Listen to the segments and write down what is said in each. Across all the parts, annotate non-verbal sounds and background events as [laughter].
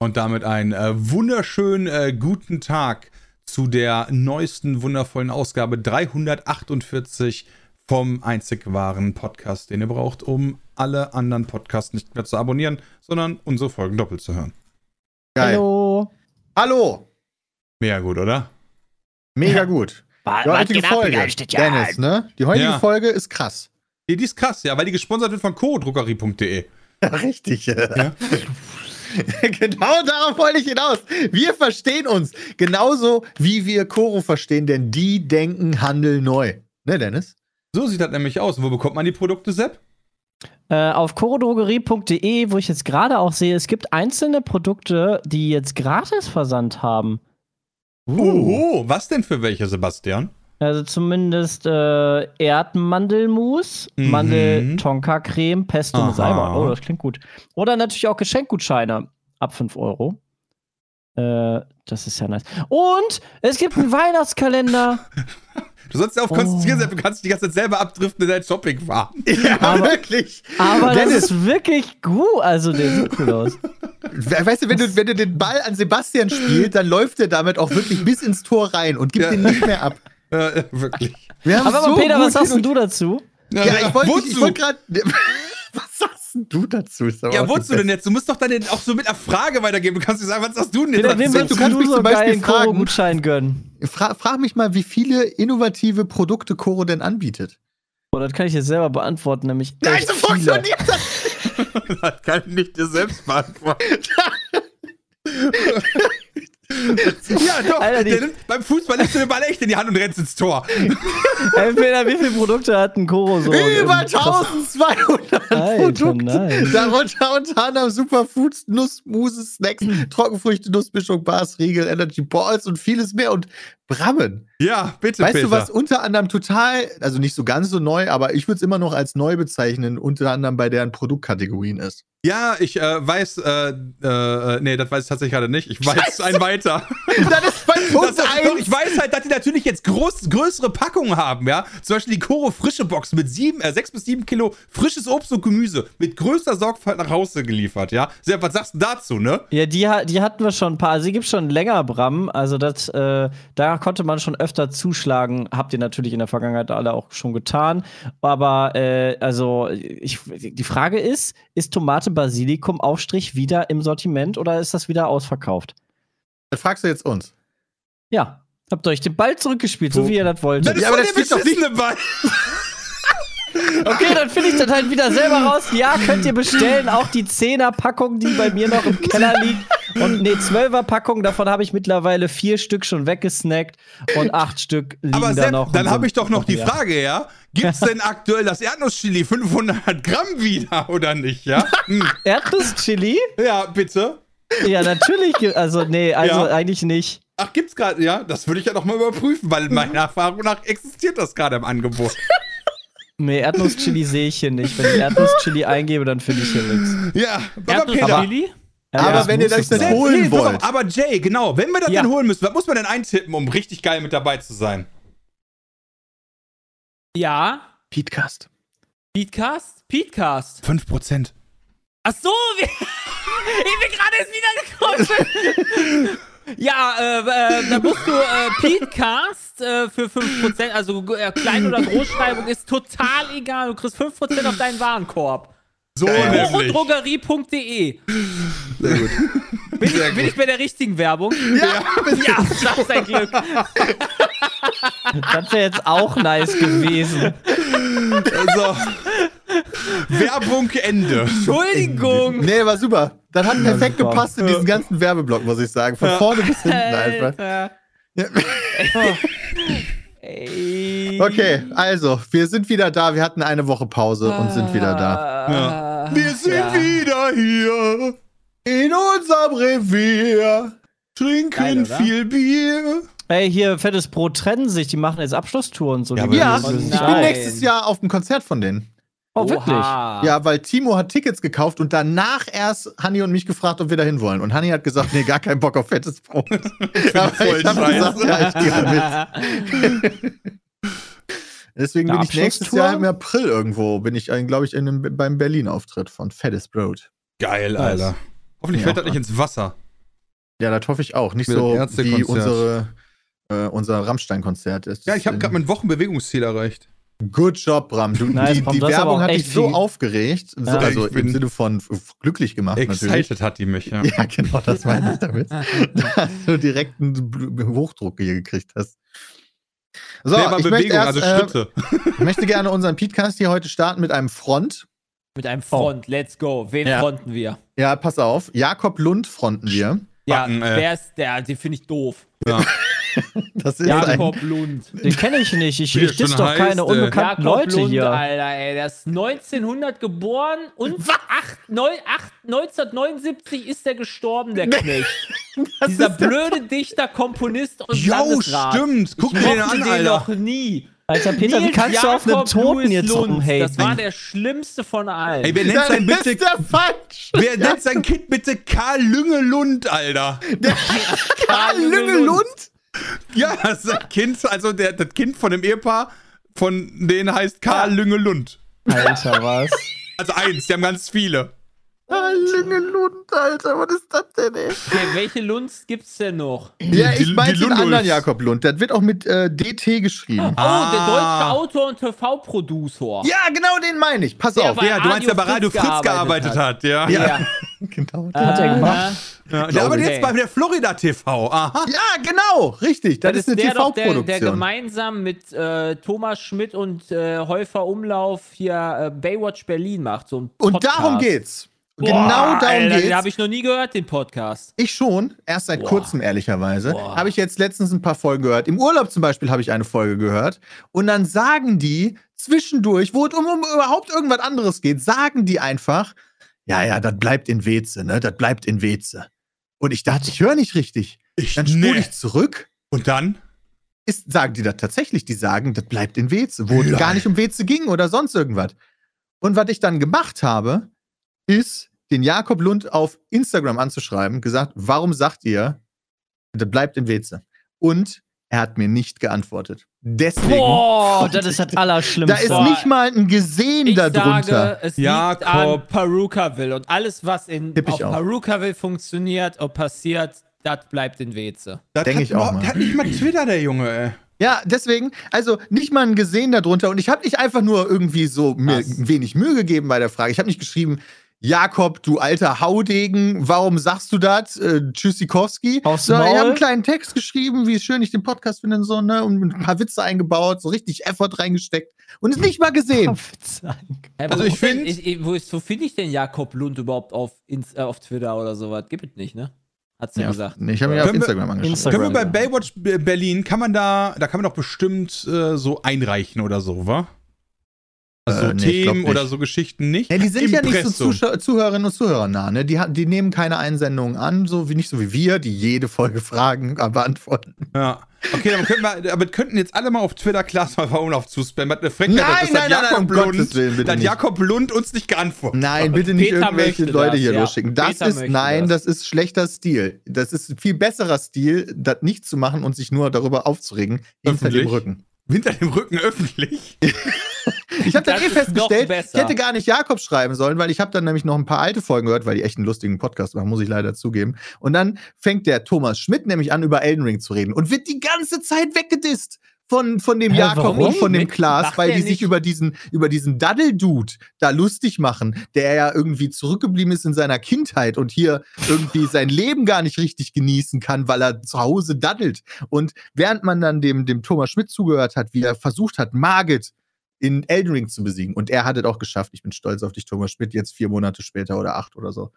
Und damit einen äh, wunderschönen äh, guten Tag zu der neuesten wundervollen Ausgabe 348 vom einzig wahren Podcast, den ihr braucht, um alle anderen Podcasts nicht mehr zu abonnieren, sondern unsere Folgen doppelt zu hören. Geil. Hallo. Hallo. Mega gut, oder? Mega gut. [laughs] Die heutige Folge, ja Dennis, ne? Die heutige Ja. Folge ist krass. Die, die ist krass, ja, weil die gesponsert wird von co-druckerie.de. Ja, [laughs] richtig. Ja. [laughs] [laughs] genau darauf wollte ich hinaus. Wir verstehen uns genauso, wie wir Koro verstehen, denn die denken Handel neu. Ne, Dennis? So sieht das nämlich aus. Wo bekommt man die Produkte, Sepp? Äh, auf chorodrogerie.de, wo ich jetzt gerade auch sehe, es gibt einzelne Produkte, die jetzt gratis Versand haben. Oh, was denn für welche, Sebastian? Also zumindest äh, Erdmandelmus, Mhm. Mandel-Tonka-Creme, Pesto mit Salbei. Oh, das klingt gut. Oder natürlich auch Geschenkgutscheine ab 5 Euro. Äh, das ist ja nice. Und es gibt einen Weihnachtskalender. [laughs] Du sollst ja auf Oh. konzentrieren. Du kannst die ganze Zeit selber abdriften in dein Shopping fahren. [laughs] Ja, Aber- wirklich. Aber das Dennis. ist wirklich gut. Also, der sieht cool aus. We- Weißt du wenn, du, wenn du den Ball an Sebastian spielst, dann läuft er damit auch wirklich bis ins Tor rein und gibt Ja. den nicht mehr ab. [laughs] Äh, [laughs] wirklich. Wir haben Aber so Peter, was sagst du dazu? und- Ja, ich wollte wollt gerade. [laughs] Was sagst denn du dazu? Ja, wozu denn jetzt? Du musst doch dann auch so mit einer Frage weitergeben. Du kannst nicht sagen, was sagst du denn jetzt? Peter, du kannst du, mich so zum Beispiel fragen. Koro-Gutschein gönnen? Fra frag mich mal, wie viele innovative Produkte Koro denn anbietet. Oh, das kann ich jetzt selber beantworten, nämlich. Nein, echt so viele. funktioniert das. [laughs] Das kann ich nicht dir selbst beantworten. [laughs] ja, doch. Alter, der nimmt, beim Fußball nimmst du den Ball echt in die Hand und rennst ins Tor. [laughs] Ey, Peter, wie viele Produkte hat ein Koro so? Über Ähm, krass. 1200 Alter, Produkte. Darunter unter anderem Superfoods, Nuss, Mousse, Snacks, Trockenfrüchte, Nussmischung, Bars, Riegel, Energy Balls und vieles mehr. Und Brammen. Ja, bitte, Weißt Peter. du, was unter anderem total, also nicht so ganz so neu, aber ich würde es immer noch als neu bezeichnen, unter anderem bei deren Produktkategorien ist. Ja, ich äh, weiß, äh, äh, nee, das weiß ich tatsächlich gerade nicht. Ich weiß Scheiße. ein weiter. [laughs] das ist Das, Punkt das, doch, 1. ich weiß halt, dass die natürlich jetzt groß, größere Packungen haben, ja. Zum Beispiel die Koro frische Box mit sieben, äh, sechs bis sieben Kilo frisches Obst und Gemüse mit größter Sorgfalt nach Hause geliefert, ja. Sepp, was sagst du dazu, ne? Ja, die, die hatten wir schon ein paar. Also, die gibt schon länger, Bram. Also, das, äh, da konnte man schon öfter zuschlagen. Habt ihr natürlich in der Vergangenheit alle auch schon getan. Aber, äh, also, ich, die Frage ist: Ist Tomate-Basilikum-Aufstrich wieder im Sortiment oder ist das wieder ausverkauft? Das fragst du jetzt uns. Ja. Habt ihr euch den Ball zurückgespielt, so wie ihr das wolltet. Das ist Ja, aber der steht doch nicht- beschissene Ball. [laughs] Okay, dann finde ich das halt wieder selber raus. Ja, könnt ihr bestellen. Auch die 10er-Packung, die bei mir noch im Keller liegt. Und nee, 12er-Packung, davon habe ich mittlerweile vier Stück schon weggesnackt und acht Stück liegen Aber da Sepp, noch. dann habe ich doch noch die. Frage, ja? Gibt's denn aktuell das Erdnusschili 500 Gramm wieder oder nicht, ja? Hm. [laughs] Erdnuss-Chili? Ja, bitte. Ja, natürlich. Also, nee, also Ja. eigentlich nicht. Ach, gibt's gerade, ja? Das würde ich ja doch mal überprüfen, weil [laughs] meiner Erfahrung nach existiert das gerade im Angebot. Nee, Erdnuss-Chili sehe ich hier nicht. Wenn ich Erdnuss-Chili eingebe, dann finde ich hier nichts. Ja, aber Peter. Erdnuss-Chili? Aber wenn ihr das dann holen nee, wollt. auf, aber Jay, genau, wenn wir das Ja. denn holen müssen, was muss man denn eintippen, um richtig geil mit dabei zu sein? Ja. Petecast. Beatcast? Beatcast. 5%. Ach so, wir, [laughs] ich bin gerade erst wiedergekommen. [laughs] ja, äh, äh, da musst du äh, Petecast äh, für 5%, also äh, Klein- oder Großschreibung ist total egal. Du kriegst 5% auf deinen Warenkorb. So. Drogerie.de. Sehr gut. Bin, ich, bin ich bei der richtigen Werbung? Ja, Ja, das ist ein Glück. Das wäre jetzt auch nice gewesen. Also, Werbung Ende. Entschuldigung. Nee, war super. Das hat perfekt super. gepasst in diesen ganzen Werbeblock, muss ich sagen. Von vorne bis hinten einfach. Alter. Ja. Ey. Okay, also, wir sind wieder da. Wir hatten eine Woche Pause und sind wieder da. Ja. Wir sind Ja. wieder hier. In unserem Revier. Trinken Geil, viel Bier. Ey, hier, fettes Brot trennen sich, die machen jetzt Abschlusstour und so. Ja, Ja, Oh ich bin nächstes Jahr auf dem Konzert von denen. Oh, wirklich? Oha. Ja, weil Timo hat Tickets gekauft und danach erst Hanni und mich gefragt, ob wir dahin wollen. Und Hanni hat gesagt, nee, gar keinen Bock auf fettes Brot. [laughs] [laughs] Voll ich habe scheiße. gesagt, ja, ich gehe mit. [laughs] Deswegen bin ich nächstes? Jahr im April irgendwo, bin ich, glaube ich, in einem, beim Berlin-Auftritt von Fettes Brot. Geil, Alter. Hoffentlich Ja, fällt das nicht ins Wasser. Ja, das hoffe ich auch. Nicht so wie unsere, äh, unser Rammstein-Konzert. ist. Ja, ich habe gerade mein Wochenbewegungsziel erreicht. Good job, Bram. Du, Nice, die die Werbung hat dich so viel- aufgeregt. Ja. also Ich bin im Sinne von glücklich gemacht natürlich. Excited hat die mich, ja. [laughs] Ja, genau, das meine ich damit. [laughs] Dass du direkt einen Hochdruck hier gekriegt hast. So, nee, aber ich, Bewegung, möchte erst, also äh, Schritte. [laughs] ich möchte gerne unseren Podcast hier heute starten mit einem Front. Mit einem Front, let's go. Wen Ja. fronten wir? Ja, pass auf. Jakob Lund fronten wir. Ja, Backen, äh. wer ist der? Den finde ich doof. Ja. [laughs] Das ist ein, Jakob Lund. Den kenne ich nicht. Ich, Wie der ich diss doch heißt, keine äh, unbekannten Jakob Leute Lund, hier. Alter, ey. Der ist 1900 geboren und acht, neun, acht, 1979 ist er gestorben, der Knecht. [laughs] das Dieser der- blöde Dichter, Komponist und Jo, Landesrat. stimmt. Guck ich dir den an, den Alter. noch nie. Alter, Peter, wie Nils kannst du auf einen Jakob Toten jetzt rumhaten? Das war der schlimmste von allen. Ey, wer nennt Das sein bitte, der wer nennt sein Kind bitte Karl Lüngelund, Alter? [laughs] Karl Lüngelund? [laughs] Ja, das ist ein Kind, also der, das Kind von dem Ehepaar, von denen heißt Karl Lüngelund. Alter, was? Also eins, die haben ganz viele. Karl Lüngelund, Alter, was ist das denn, ey? Okay, welche Lunds gibt's denn noch? Ja, ich meine den Lundulfs. anderen Jakob Lund. Das wird auch mit äh, DT geschrieben. Oh, Ah. der deutsche Autor und TV-Producer. Ja, genau den meine ich. Pass Der auf. Ja, du meinst, der bei Radio Fritz Fritz gearbeitet gearbeitet hat, ja. Ja. [laughs] Genau. Äh, hat er gemacht? ja. Der arbeitet Okay. jetzt bei der Florida TV. Aha. Ja, genau, richtig. Das, Das ist eine der doch, der, der TV-Produktion. gemeinsam mit äh, Thomas Schmidt und äh, Häufer Umlauf hier äh, Baywatch Berlin macht. So ein Und darum geht's. Boah, genau darum Alter, Den geht's. habe ich noch nie gehört, den Podcast. Ich schon, erst seit Boah. kurzem ehrlicherweise. Habe ich jetzt letztens ein paar Folgen gehört. Im Urlaub zum Beispiel habe ich eine Folge gehört. Und dann sagen die zwischendurch, wo es um, um überhaupt irgendwas anderes geht, sagen die einfach, ja, ja, das bleibt in Weze, ne? Das bleibt in Weze. Und ich dachte, ich höre nicht richtig. Ich, Dann spule nee. ich zurück. Und dann? Ist, sagen die das tatsächlich? Die sagen, das bleibt in Weze, wo es Nein. gar nicht um Weze ging oder sonst irgendwas. Und was ich dann gemacht habe, ist, den Jakob Lund auf Instagram anzuschreiben, gesagt, warum sagt ihr, das bleibt in Weze? Und er hat mir nicht geantwortet. Deswegen, Boah, das ist das da Allerschlimmste. ist nicht mal ein Gesehen Ich darunter. sage, es liegt Jakob. an Perukaville. Und alles, was in, Tipp auf. Perukaville funktioniert und passiert, das bleibt in Weze. Das Denk hat ich auch mal. Der hat nicht mal Twitter, der Junge, ey. Ja, deswegen, also nicht mal ein Gesehen darunter. Und ich habe nicht einfach nur irgendwie so mir Was? wenig Mühe gegeben bei der Frage. Ich habe nicht geschrieben, Jakob, du alter Haudegen, warum sagst du das? Äh, Tschüssikowski. Sondern ich habe einen kleinen Text geschrieben, wie schön ich den Podcast finde und so, ne? Und ein paar Witze eingebaut, so richtig Effort reingesteckt. Und es nicht mal gesehen. Also wo ich ist denn- find- ich- ich- wo, wo finde ich denn Jakob Lund überhaupt auf, Ins- äh, auf Twitter oder sowas? Gibt es nicht, ne? Hat sie Ja, gesagt. nee, ich habe mir auf Instagram angeschaut. Instagram. Können wir bei ja. Baywatch Berlin, kann man da, da kann man doch bestimmt äh, so einreichen oder so, wa? Also Äh, nee, Themen oder so Geschichten nicht. Ja, die sind ja nicht so Impressum. Zuschau Zuhörerinnen und Zuhörer nah, ne? Die, die nehmen keine Einsendungen an, so wie nicht so wie wir, die jede Folge [laughs] Fragen beantworten. Ja. Okay, dann könnten wir, aber könnten jetzt alle mal auf Twitter Klaas mal Umlauf zuspammen. Was eine Frechheit, Nein, nein, dass nein, nein, Jakob Willen, Lund, nicht. Jakob Lund uns nicht geantwortet Nein, hat. bitte nicht Peter irgendwelche Leute das, hier ja. losschicken. Das Peter ist, nein, das. das. ist schlechter Stil. Das ist viel besserer Stil, das nicht zu machen und sich nur darüber aufzuregen, hinter dem? Rücken. Hinter dem Rücken öffentlich. [laughs] Ich habe dann eh festgestellt, ich hätte gar nicht Jakob schreiben sollen, weil ich habe dann nämlich noch ein paar alte Folgen gehört, weil die echt einen lustigen Podcast machen, muss ich leider zugeben. Und dann fängt der Thomas Schmidt nämlich an, über Elden Ring zu reden und wird die ganze Zeit weggedisst von, von dem Hä, Jakob warum? und von dem Klaas, weil die sich über diesen, über diesen Daddel-Dude da lustig machen, der ja irgendwie zurückgeblieben ist in seiner Kindheit und hier irgendwie [laughs] sein Leben gar nicht richtig genießen kann, weil er zu Hause daddelt. Und während man dann dem, dem Thomas Schmidt zugehört hat, wie er versucht hat, Margit in Elden Ring zu besiegen. Und er hat es auch geschafft. Ich bin stolz auf dich, Thomas Schmidt, jetzt vier Monate später oder acht oder so.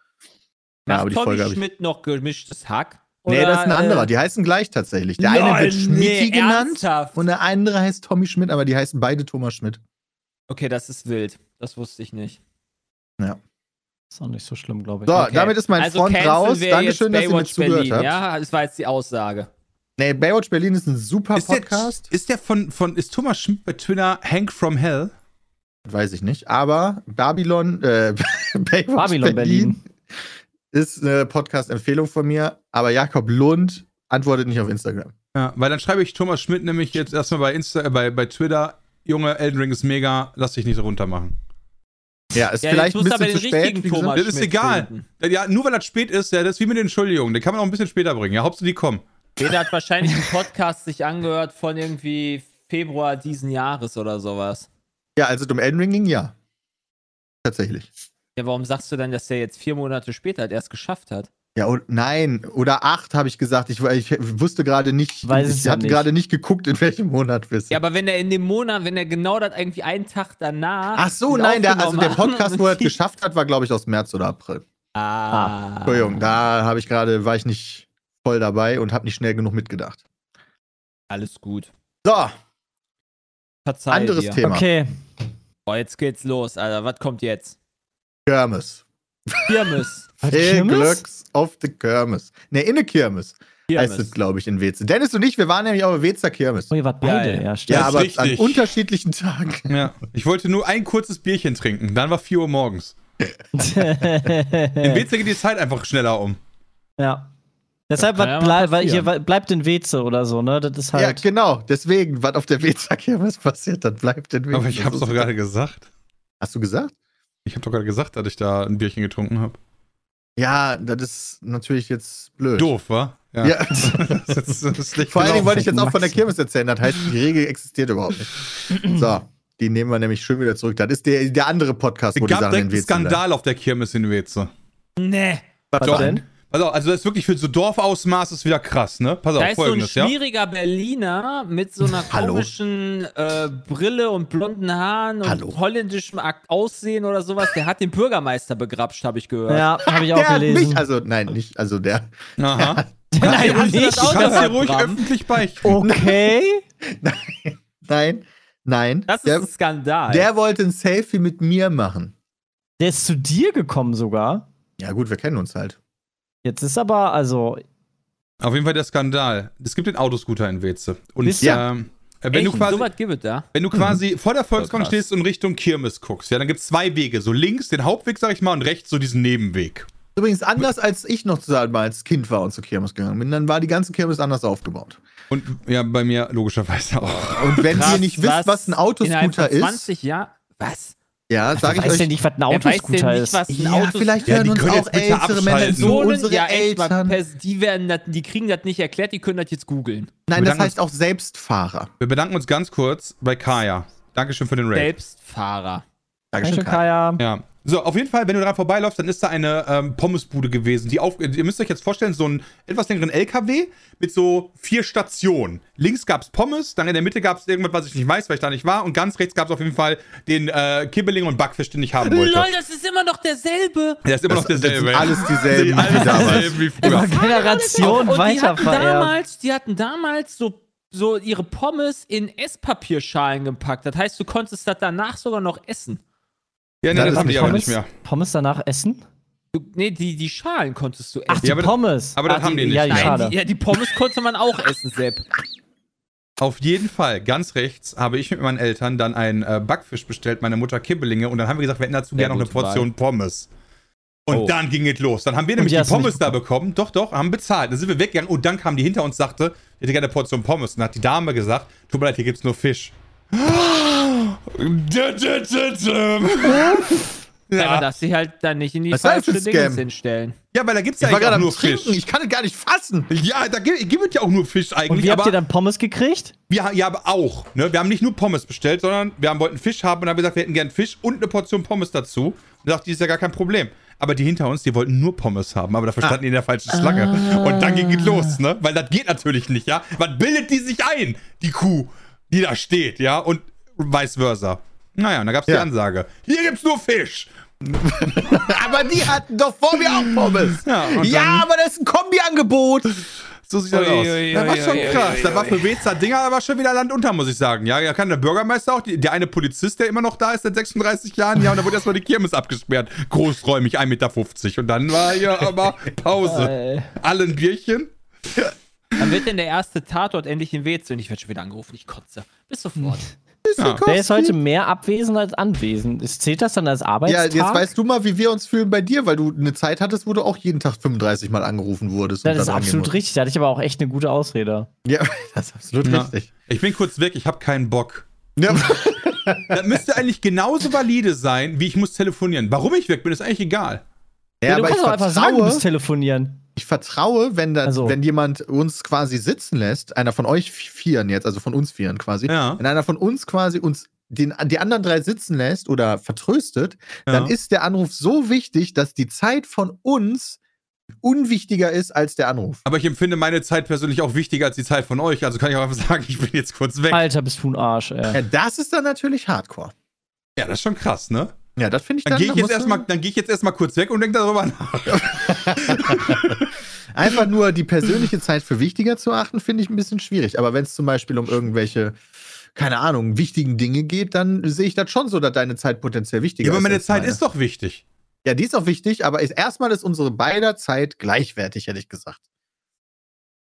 Ja, aber die Tommy Folge. Schmidt noch gemischtes Hack? Nee, Oder, das ist ein anderer. äh, Die heißen gleich tatsächlich. Der eine wird Schmidti nee, genannt ernsthaft? und der andere heißt Tommy Schmidt, aber die heißen beide Thomas Schmidt. Okay, das ist wild. Das wusste ich nicht. Ist auch nicht so schlimm, glaube ich. So, Okay. damit ist mein also Front raus. Dankeschön, dass ihr mir zugehört Berlin, habt. Ja, das war jetzt die Aussage. Nee, Baywatch Berlin ist ein super Ist der, Podcast. ist der von, von, ist Thomas Schmidt bei Twitter Hank from Hell? Weiß ich nicht. Aber Babylon, äh, [laughs] Baywatch Babylon Berlin. Ist eine Podcast-Empfehlung von mir. Aber Jakob Lund antwortet nicht auf Instagram. Ja, weil dann schreibe ich Thomas Schmidt nämlich jetzt erstmal bei Insta, äh, bei, bei Twitter, Junge, Elden Ring ist mega, lass dich nicht so runter machen. Ja, ist Ja, vielleicht ein bisschen aber zu spät. Thomas Das ist Schmidt egal. finden. Ja, nur weil das spät ist, ja, das ist wie mit den Entschuldigungen. Den kann man auch ein bisschen später bringen. Ja, Hauptsache die kommen. Peter hat [laughs] wahrscheinlich einen Podcast sich angehört von irgendwie Februar diesen Jahres oder sowas. Ja, also zum Elden Ring ging ja. Tatsächlich. Ja, warum sagst du dann, dass der jetzt vier Monate später halt erst geschafft hat? Ja, und nein, oder acht habe ich gesagt. Ich, ich wusste gerade nicht, Weiß es ich ja hatte gerade nicht geguckt, in welchem Monat wir sind. Ja, aber wenn er in dem Monat, wenn er genau das irgendwie einen Tag danach. Ach so, nein, der, also der Podcast, hat wo er es [laughs] geschafft hat, war, glaube ich, aus März oder April. Ah. Entschuldigung, da habe ich gerade, war ich nicht voll dabei und habe nicht schnell genug mitgedacht. Alles gut. So, Verzeih anderes dir. Thema. Okay. Oh, jetzt geht's los, Alter. Was kommt jetzt? Kirmes. Kirmes. [laughs] Viel Kirmes? Glücks auf die Kirmes. Ne, in der Kirmes heißt es, Kirmes. glaube ich, in Weze. Dennis und ich, wir waren nämlich auf der Wezer Kirmes. Oh, ihr wart beide, Geil. ja, stimmt. Ja, aber an unterschiedlichen Tagen. Ja. Ich wollte nur ein kurzes Bierchen trinken. Dann war 4 Uhr morgens. [laughs] In Weze geht die Zeit einfach schneller um. ja. Deshalb ja was mal blei weil hier bleibt in Weze oder so, ne? Das ist Ja, halt. genau. Deswegen, was auf der Wezer Kirmes passiert, das bleibt in Weze. Aber ich hab's doch gerade gesagt. Hast du gesagt? Ich habe doch gerade gesagt, dass ich da ein Bierchen getrunken habe. Ja, das ist natürlich jetzt blöd. Doof, wa? Ja. [laughs] Das ist, das ist schlecht Vor allen Dingen wollte ich jetzt auch von der. Kirmes erzählen. Das heißt, die Regel existiert überhaupt nicht. So, die nehmen wir nämlich schön wieder zurück. Das ist der, der andere Podcast, wo Es die gab Sachen in direkt einen Weze bleiben. Skandal auf der Kirmes in Weze. Nee. Was Doch. denn? Also, also das ist wirklich für so Dorfausmaß ist wieder krass, ne? Pass Da auf, ist so ein folgendes, ja? Berliner mit so einer komischen äh, Brille und blonden Haaren und Hallo? holländischem Akt Aussehen oder sowas. Der hat den Bürgermeister begrapscht, habe ich gehört. Ja, habe ich auch Der gelesen. mich, also nein, nicht, also der. Aha. [laughs] Nein, Hast du das nicht. auch Du kannst dir ruhig Bram? öffentlich beichten. [laughs] Okay. Nein, nein. Das ist der, ein Skandal. der wollte ein Selfie mit mir machen. Der ist zu dir gekommen sogar. Ja, gut, wir kennen uns halt. Jetzt ist aber, also, Auf jeden Fall der Skandal. Es gibt den Autoscooter in Weze. Und Wisst ihr? ähm, äh, wenn, du quasi, so was gibt es da? wenn du quasi vor der Volksbank stehst und Richtung Kirmes guckst, ja, dann gibt es zwei Wege. So links den Hauptweg, sag ich mal, und rechts so diesen Nebenweg. Übrigens anders, als ich noch zu mal als Kind war und zur Kirmes gegangen bin. Dann war die ganze Kirmes anders aufgebaut. Und ja, bei mir logischerweise auch. Und wenn Krass, ihr nicht wisst, was ein Autoscooter ist, 20 Jahren? Was? Ja, sage ich weiß euch. ja nicht, was ein Wer weiß denn Autoscooter nicht, ist. was ein Ja, Auto vielleicht Ja, hören die uns können auch ältere Männer Personen, unsere ja, mal, Eltern. pers- die, werden das, die kriegen das nicht erklärt, die können das jetzt googeln. Nein, das heißt auch Selbstfahrer. Wir bedanken uns ganz kurz bei Kaya. Dankeschön für den Raid. Selbstfahrer. Dankeschön, Kaya. Ja. So, auf jeden Fall, wenn du daran vorbeiläufst, dann ist da eine ähm, Pommesbude gewesen. Die auf, ihr müsst euch jetzt vorstellen, so einen etwas längeren LKW mit so vier Stationen. Links gab es Pommes, dann in der Mitte gab es irgendwas, was ich nicht weiß, weil ich da nicht war. Und ganz rechts gab es auf jeden Fall den äh, Kibbeling und Backfisch, den ich haben wollte. Lol, das ist immer noch derselbe. Der ist immer Das, noch das derselbe. [laughs] sind alles dieselben alles wie damals. wie früher. Generation die damals, die hatten damals so, so ihre Pommes in Esspapierschalen gepackt. Das heißt, du konntest das danach sogar noch essen. Ja, nee, Das das haben die aber Pommes, nicht mehr. Pommes danach essen? Du, nee, die, die Schalen konntest du essen. Ach, die Ja, aber- Pommes. aber das Ach, haben die nicht. Ja, Nein, schade. die, ja, die Pommes konnte man auch essen, Sepp. Auf jeden Fall, ganz rechts, habe ich mit meinen Eltern dann einen äh, Backfisch bestellt, meine Mutter Kibbelinge. Und dann haben wir gesagt, wir hätten dazu gerne noch eine Portion Pommes. Und Oh. dann ging es los. Dann haben wir nämlich die die, Pommes da bekommen. Doch, doch, haben bezahlt. Dann sind wir weggegangen und dann kam die hinter uns und sagte, ich hätte gerne eine Portion Pommes. Und dann hat die Dame gesagt, tut mir leid, hier gibt's nur Fisch. Ja. ja, Aber darfst sie halt dann nicht in die Was falsche ein Dinge hinstellen. ja, weil da gibt's ja Ich war eigentlich gerade auch nur Trinken, Fisch. ich kann es gar nicht fassen. Ja, da gibt, gibt es ja auch nur Fisch eigentlich. Und wie habt ihr dann Pommes gekriegt? wir, ja, aber auch. Ne? Wir haben nicht nur Pommes bestellt, sondern wir haben, wollten Fisch haben und haben gesagt, wir hätten gern Fisch und eine Portion Pommes dazu. Und dachte, die ist ja gar kein Problem. Aber die hinter uns, die wollten nur Pommes haben, aber da verstanden die in der falschen Schlange. Und dann ging es los, ne? Weil das geht natürlich nicht, ja? Was bildet die sich ein, die Kuh, die da steht, ja? Und vice versa. Naja, und da gab es die Ja. Ansage. Hier gibt's nur Fisch. [laughs] Aber die hatten doch vor mir auch Pommes. Ja, Ja, aber das ist ein Kombiangebot. So sieht das Ui, aus. das war schon krass. Das war für Weza Dinger aber schon wieder Land unter, muss ich sagen. Ja, ja, kann der Bürgermeister auch, die, der eine Polizist, der immer noch da ist seit 36 Jahren, ja, und da wurde erstmal die Kirmes abgesperrt. Großräumig, 1,50 Meter. Und dann war hier aber Pause. Äh, Alle ein Bierchen. Wann wird denn der erste Tatort endlich in Weze? Und ich werde schon wieder angerufen, ich kotze. Bis sofort. [laughs] Ja. der ist heute mehr abwesend als anwesend. Ist- Zählt das dann als Ja, Arbeitstag? jetzt weißt du mal, wie wir uns fühlen bei dir, weil du eine Zeit hattest, wo du auch jeden Tag 35 Mal angerufen wurdest. Das und ist dann absolut richtig. Da hatte ich aber auch echt eine gute Ausrede. Ja, [laughs] das ist absolut Ja. richtig. Ich bin kurz weg, ich habe keinen Bock. Ja. [laughs] Das müsste eigentlich genauso valide sein, wie ich muss telefonieren. Warum ich weg bin, ist eigentlich egal. Ja, du aber ich kannst auch einfach sagen, du vertraue, musst telefonieren. Ich vertraue, wenn, das, Also. wenn jemand uns quasi sitzen lässt, einer von euch Vieren jetzt, also von uns Vieren quasi, Ja. wenn einer von uns quasi uns den, die anderen drei sitzen lässt oder vertröstet, dann Ja. ist der Anruf so wichtig, dass die Zeit von uns unwichtiger ist als der Anruf. Aber ich empfinde meine Zeit persönlich auch wichtiger als die Zeit von euch. Also kann ich auch einfach [laughs] sagen, ich bin jetzt kurz weg. Alter, bist du ein Arsch, ey. Ja, das ist dann natürlich Hardcore. Ja, das ist schon krass, ne? Ja, das finde ich Dann dann. gehe ich, jetzt erstmal- dann geh ich jetzt erstmal kurz weg und denke darüber nach. [laughs] Einfach nur die persönliche Zeit für wichtiger zu achten, finde ich ein bisschen schwierig. Aber wenn es zum Beispiel um irgendwelche, keine Ahnung, wichtigen Dinge geht, dann sehe ich das schon so, dass deine Zeit potenziell wichtiger Ja, aber ist. meine Zeit ist doch wichtig. Ja, die ist auch wichtig, aber ist, erstmal ist unsere beider Zeit gleichwertig, hätte ich gesagt.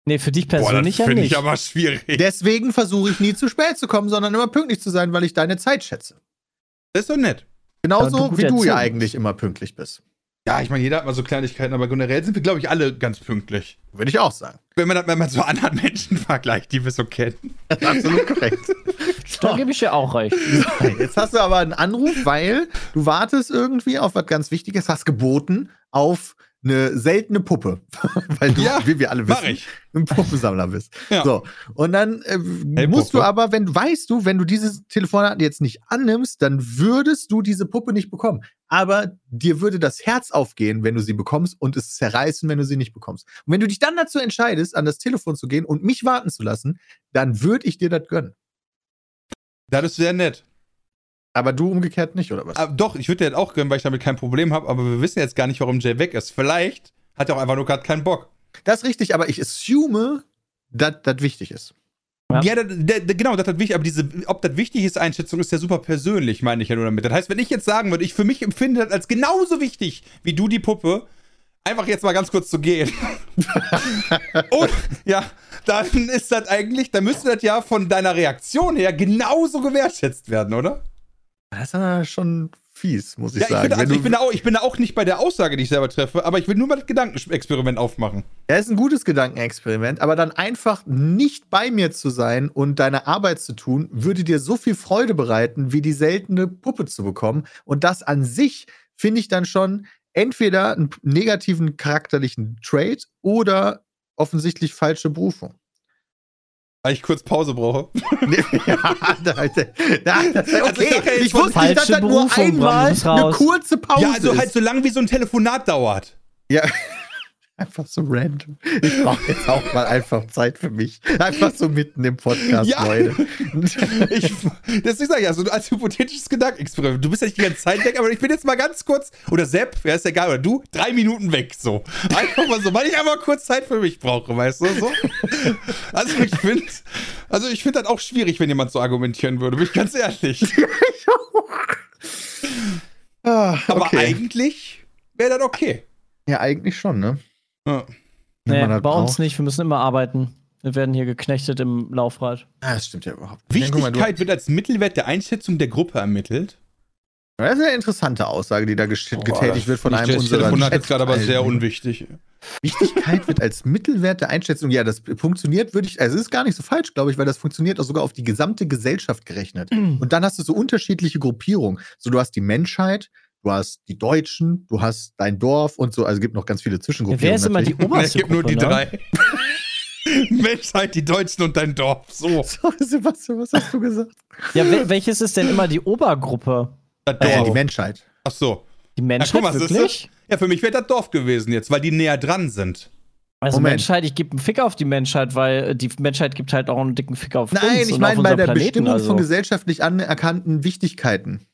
Nee, für dich persönlich ja finde nicht. ich aber schwierig. Deswegen versuche ich nie zu spät zu kommen, sondern immer pünktlich zu sein, weil ich deine Zeit schätze. Das ist doch nett. Genauso du wie du ja eigentlich immer pünktlich bist. Ja, ich meine, jeder hat mal so Kleinigkeiten, aber generell sind wir, glaube ich, alle ganz pünktlich. Würde ich auch sagen. Wenn man das wenn man so anderen Menschen vergleicht, die wir so kennen. Absolut korrekt. [laughs] Da gebe ich dir auch recht. Jetzt hast du aber einen Anruf, weil du wartest irgendwie auf was ganz Wichtiges, hast geboten auf eine seltene Puppe. [laughs] weil du, Ja, wie wir alle wissen, ein Puppensammler bist. Ja. So. Und dann äh, Hey, musst du aber, wenn weißt du, wenn du dieses Telefonat jetzt nicht annimmst, dann würdest du diese Puppe nicht bekommen. Aber dir würde das Herz aufgehen, wenn du sie bekommst und es zerreißen, wenn du sie nicht bekommst. Und wenn du dich dann dazu entscheidest, an das Telefon zu gehen und mich warten zu lassen, dann würde ich dir das gönnen. Das ist sehr nett. Aber du umgekehrt nicht, oder was? Aber doch, ich würde dir das auch gönnen, weil ich damit kein Problem habe, aber wir wissen jetzt gar nicht, warum Jay weg ist. Vielleicht hat er auch einfach nur gerade keinen Bock. Das ist richtig, aber ich assume, dass das wichtig ist. Ja. Ja, da- da- da- genau, das hat wichtig, aber diese, ob das wichtig ist, Einschätzung ist ja super persönlich, meine ich ja nur damit. Das heißt, wenn ich jetzt sagen würde, ich für mich empfinde das als genauso wichtig wie du die Puppe, einfach jetzt mal ganz kurz zu gehen. [laughs] Und ja, dann ist das eigentlich, dann müsste das ja von deiner Reaktion her genauso gewertschätzt werden, oder? Das ist ja schon fies, muss ich Ja, ich, sagen. bin, also ich, bin da auch, ich bin auch nicht bei der Aussage, die ich selber treffe, aber ich will nur mal das Gedankenexperiment aufmachen. Ja, ist ein gutes Gedankenexperiment, aber dann einfach nicht bei mir zu sein und deine Arbeit zu tun, würde dir so viel Freude bereiten, wie die seltene Puppe zu bekommen. Und das an sich finde ich dann schon entweder einen negativen charakterlichen Trait oder offensichtlich falsche Berufung. Weil ich kurz Pause brauche. [laughs] ja, da, da, das, okay, Also ich ja wusste nicht, dass das nur einmal eine kurze Pause ja, also ist. halt so lang wie so ein Telefonat dauert. Ja, einfach so random. Ich brauche jetzt auch mal einfach Zeit für mich. Einfach so mitten im Podcast, Ja. Leute. [laughs] Ich, deswegen sage ich, also als hypothetisches Gedankenexperiment. Du bist ja nicht die ganze Zeit weg, aber ich bin jetzt mal ganz kurz, oder Sepp, ja, ist egal, oder du, drei Minuten weg, so. Einfach mal so, weil ich einfach kurz Zeit für mich brauche, weißt du, so. Also ich finde, also ich finde das auch schwierig, wenn jemand so argumentieren würde, bin ich ganz ehrlich. Ah, Aber okay. eigentlich wäre das okay. Ja, eigentlich schon, ne? Ja. Nee, man bei das uns braucht. nicht. Wir müssen immer arbeiten. Wir werden hier geknechtet im Laufrad. Ah, das stimmt ja überhaupt nicht. Ja, guck mal, Wichtigkeit wird als Mittelwert der Einschätzung der Gruppe ermittelt. Das ist eine interessante Aussage, die da getätigt wird von einem das unserer Telefonat jetzt gerade aber sehr unwichtig. Wichtigkeit wird als Mittelwert der Einschätzung. Ja, das funktioniert, würde ich, also es ist gar nicht so falsch, glaube ich, weil das funktioniert auch sogar auf die gesamte Gesellschaft gerechnet. [clears throat] Und dann hast du so unterschiedliche Gruppierungen. So, du hast die Menschheit, du hast die Deutschen, du hast dein Dorf und so. Also es gibt noch ganz viele Zwischengruppierungen. Wer ist immer die natürlich. Es oberste gibt nur die ne? drei. [laughs] Menschheit, die Deutschen und dein Dorf. So. [laughs] So, Sebastian, was hast du gesagt? Ja, wel welches ist denn immer die Obergruppe? Das Äh, Dorf. die Menschheit. Ach so. Die Menschheit guck mal, wirklich? Ja, für mich wäre das Dorf gewesen jetzt, weil die näher dran sind. Also Moment. Menschheit, ich gebe einen Fick auf die Menschheit, weil äh, die Menschheit gibt halt auch einen dicken Fick auf uns Nein, ich und meine bei der Planeten. Bestimmung also. von gesellschaftlich anerkannten Wichtigkeiten.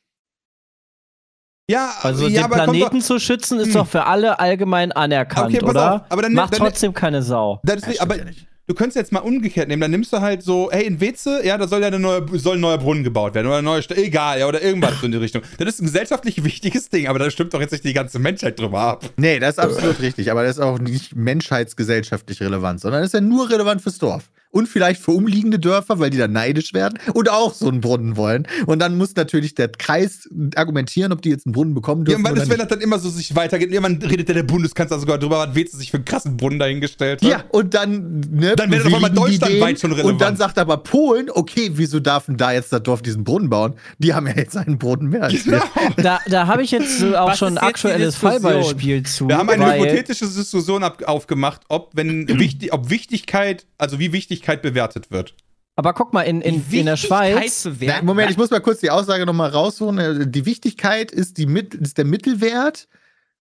Ja, Also ja, den aber kommt doch- Planeten zu schützen ist Hm. doch für alle allgemein anerkannt, Okay, oder? auf, aber dann- Macht dann- trotzdem keine Sau. Das ist, Ja, stimmt aber ja nicht. du könntest jetzt mal umgekehrt nehmen. Dann nimmst du halt so, hey, in Weze, ja, da soll ja eine neue, soll ein neuer Brunnen gebaut werden oder eine neue Stadt, egal, ja, oder irgendwas so in die Richtung. Das ist ein gesellschaftlich [laughs] wichtiges Ding, aber da stimmt doch jetzt nicht die ganze Menschheit drüber ab. Nee, das ist absolut richtig, aber das ist auch nicht menschheitsgesellschaftlich relevant, sondern das ist ja nur relevant fürs Dorf. Und vielleicht für umliegende Dörfer, weil die dann neidisch werden und auch so einen Brunnen wollen. Und dann muss natürlich der Kreis argumentieren, ob die jetzt einen Brunnen bekommen dürfen Irgendwann oder ist, wenn das dann immer so sich weitergeht, irgendwann redet ja der Bundeskanzler sogar drüber, was Weze sich für einen krassen Brunnen dahingestellt hat. Ja, und dann, ne, Dann wäre doch mal deutschlandweit schon relevant. Und dann sagt aber Polen, okay, wieso darf denn da jetzt das Dorf diesen Brunnen bauen? Die haben ja jetzt einen Brunnen mehr als wir. Da, da habe ich jetzt so auch Was schon ein aktuelles? Fallbeispiel zu. Wir haben eine hypothetische Diskussion aufgemacht, ob wenn wichtig, ob Wichtigkeit, also wie Wichtigkeit bewertet wird. Aber guck mal, in, in, in der Schweiz. Moment, ich muss mal kurz die Aussage nochmal rausholen. Äh, Die Wichtigkeit ist, die Mit ist der Mittelwert.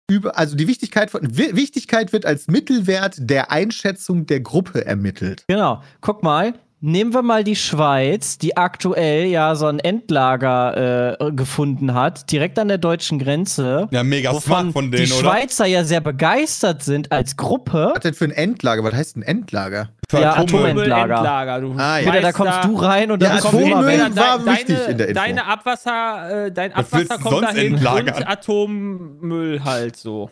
Über, also die Wichtigkeit von Wi- Wichtigkeit wird als Mittelwert der Einschätzung der Gruppe ermittelt. Genau, guck mal. Nehmen wir mal die Schweiz, die aktuell ja so ein Endlager äh, gefunden hat, direkt an der deutschen Grenze. Ja, mega smart von denen, die oder? Schweizer ja sehr begeistert sind als Gruppe. Was denn für ein Endlager? Was heißt ein Endlager? Für Ja, Atommüll. Endlager. Endlager. Du Ah, ja. Wieder, da kommst du rein und Ja, dann kommt Atommüll immer, war deine, wichtig in der Info. Deine Abwasser, äh, dein Abwasser du kommt dahin entlagern? und Atommüll halt so.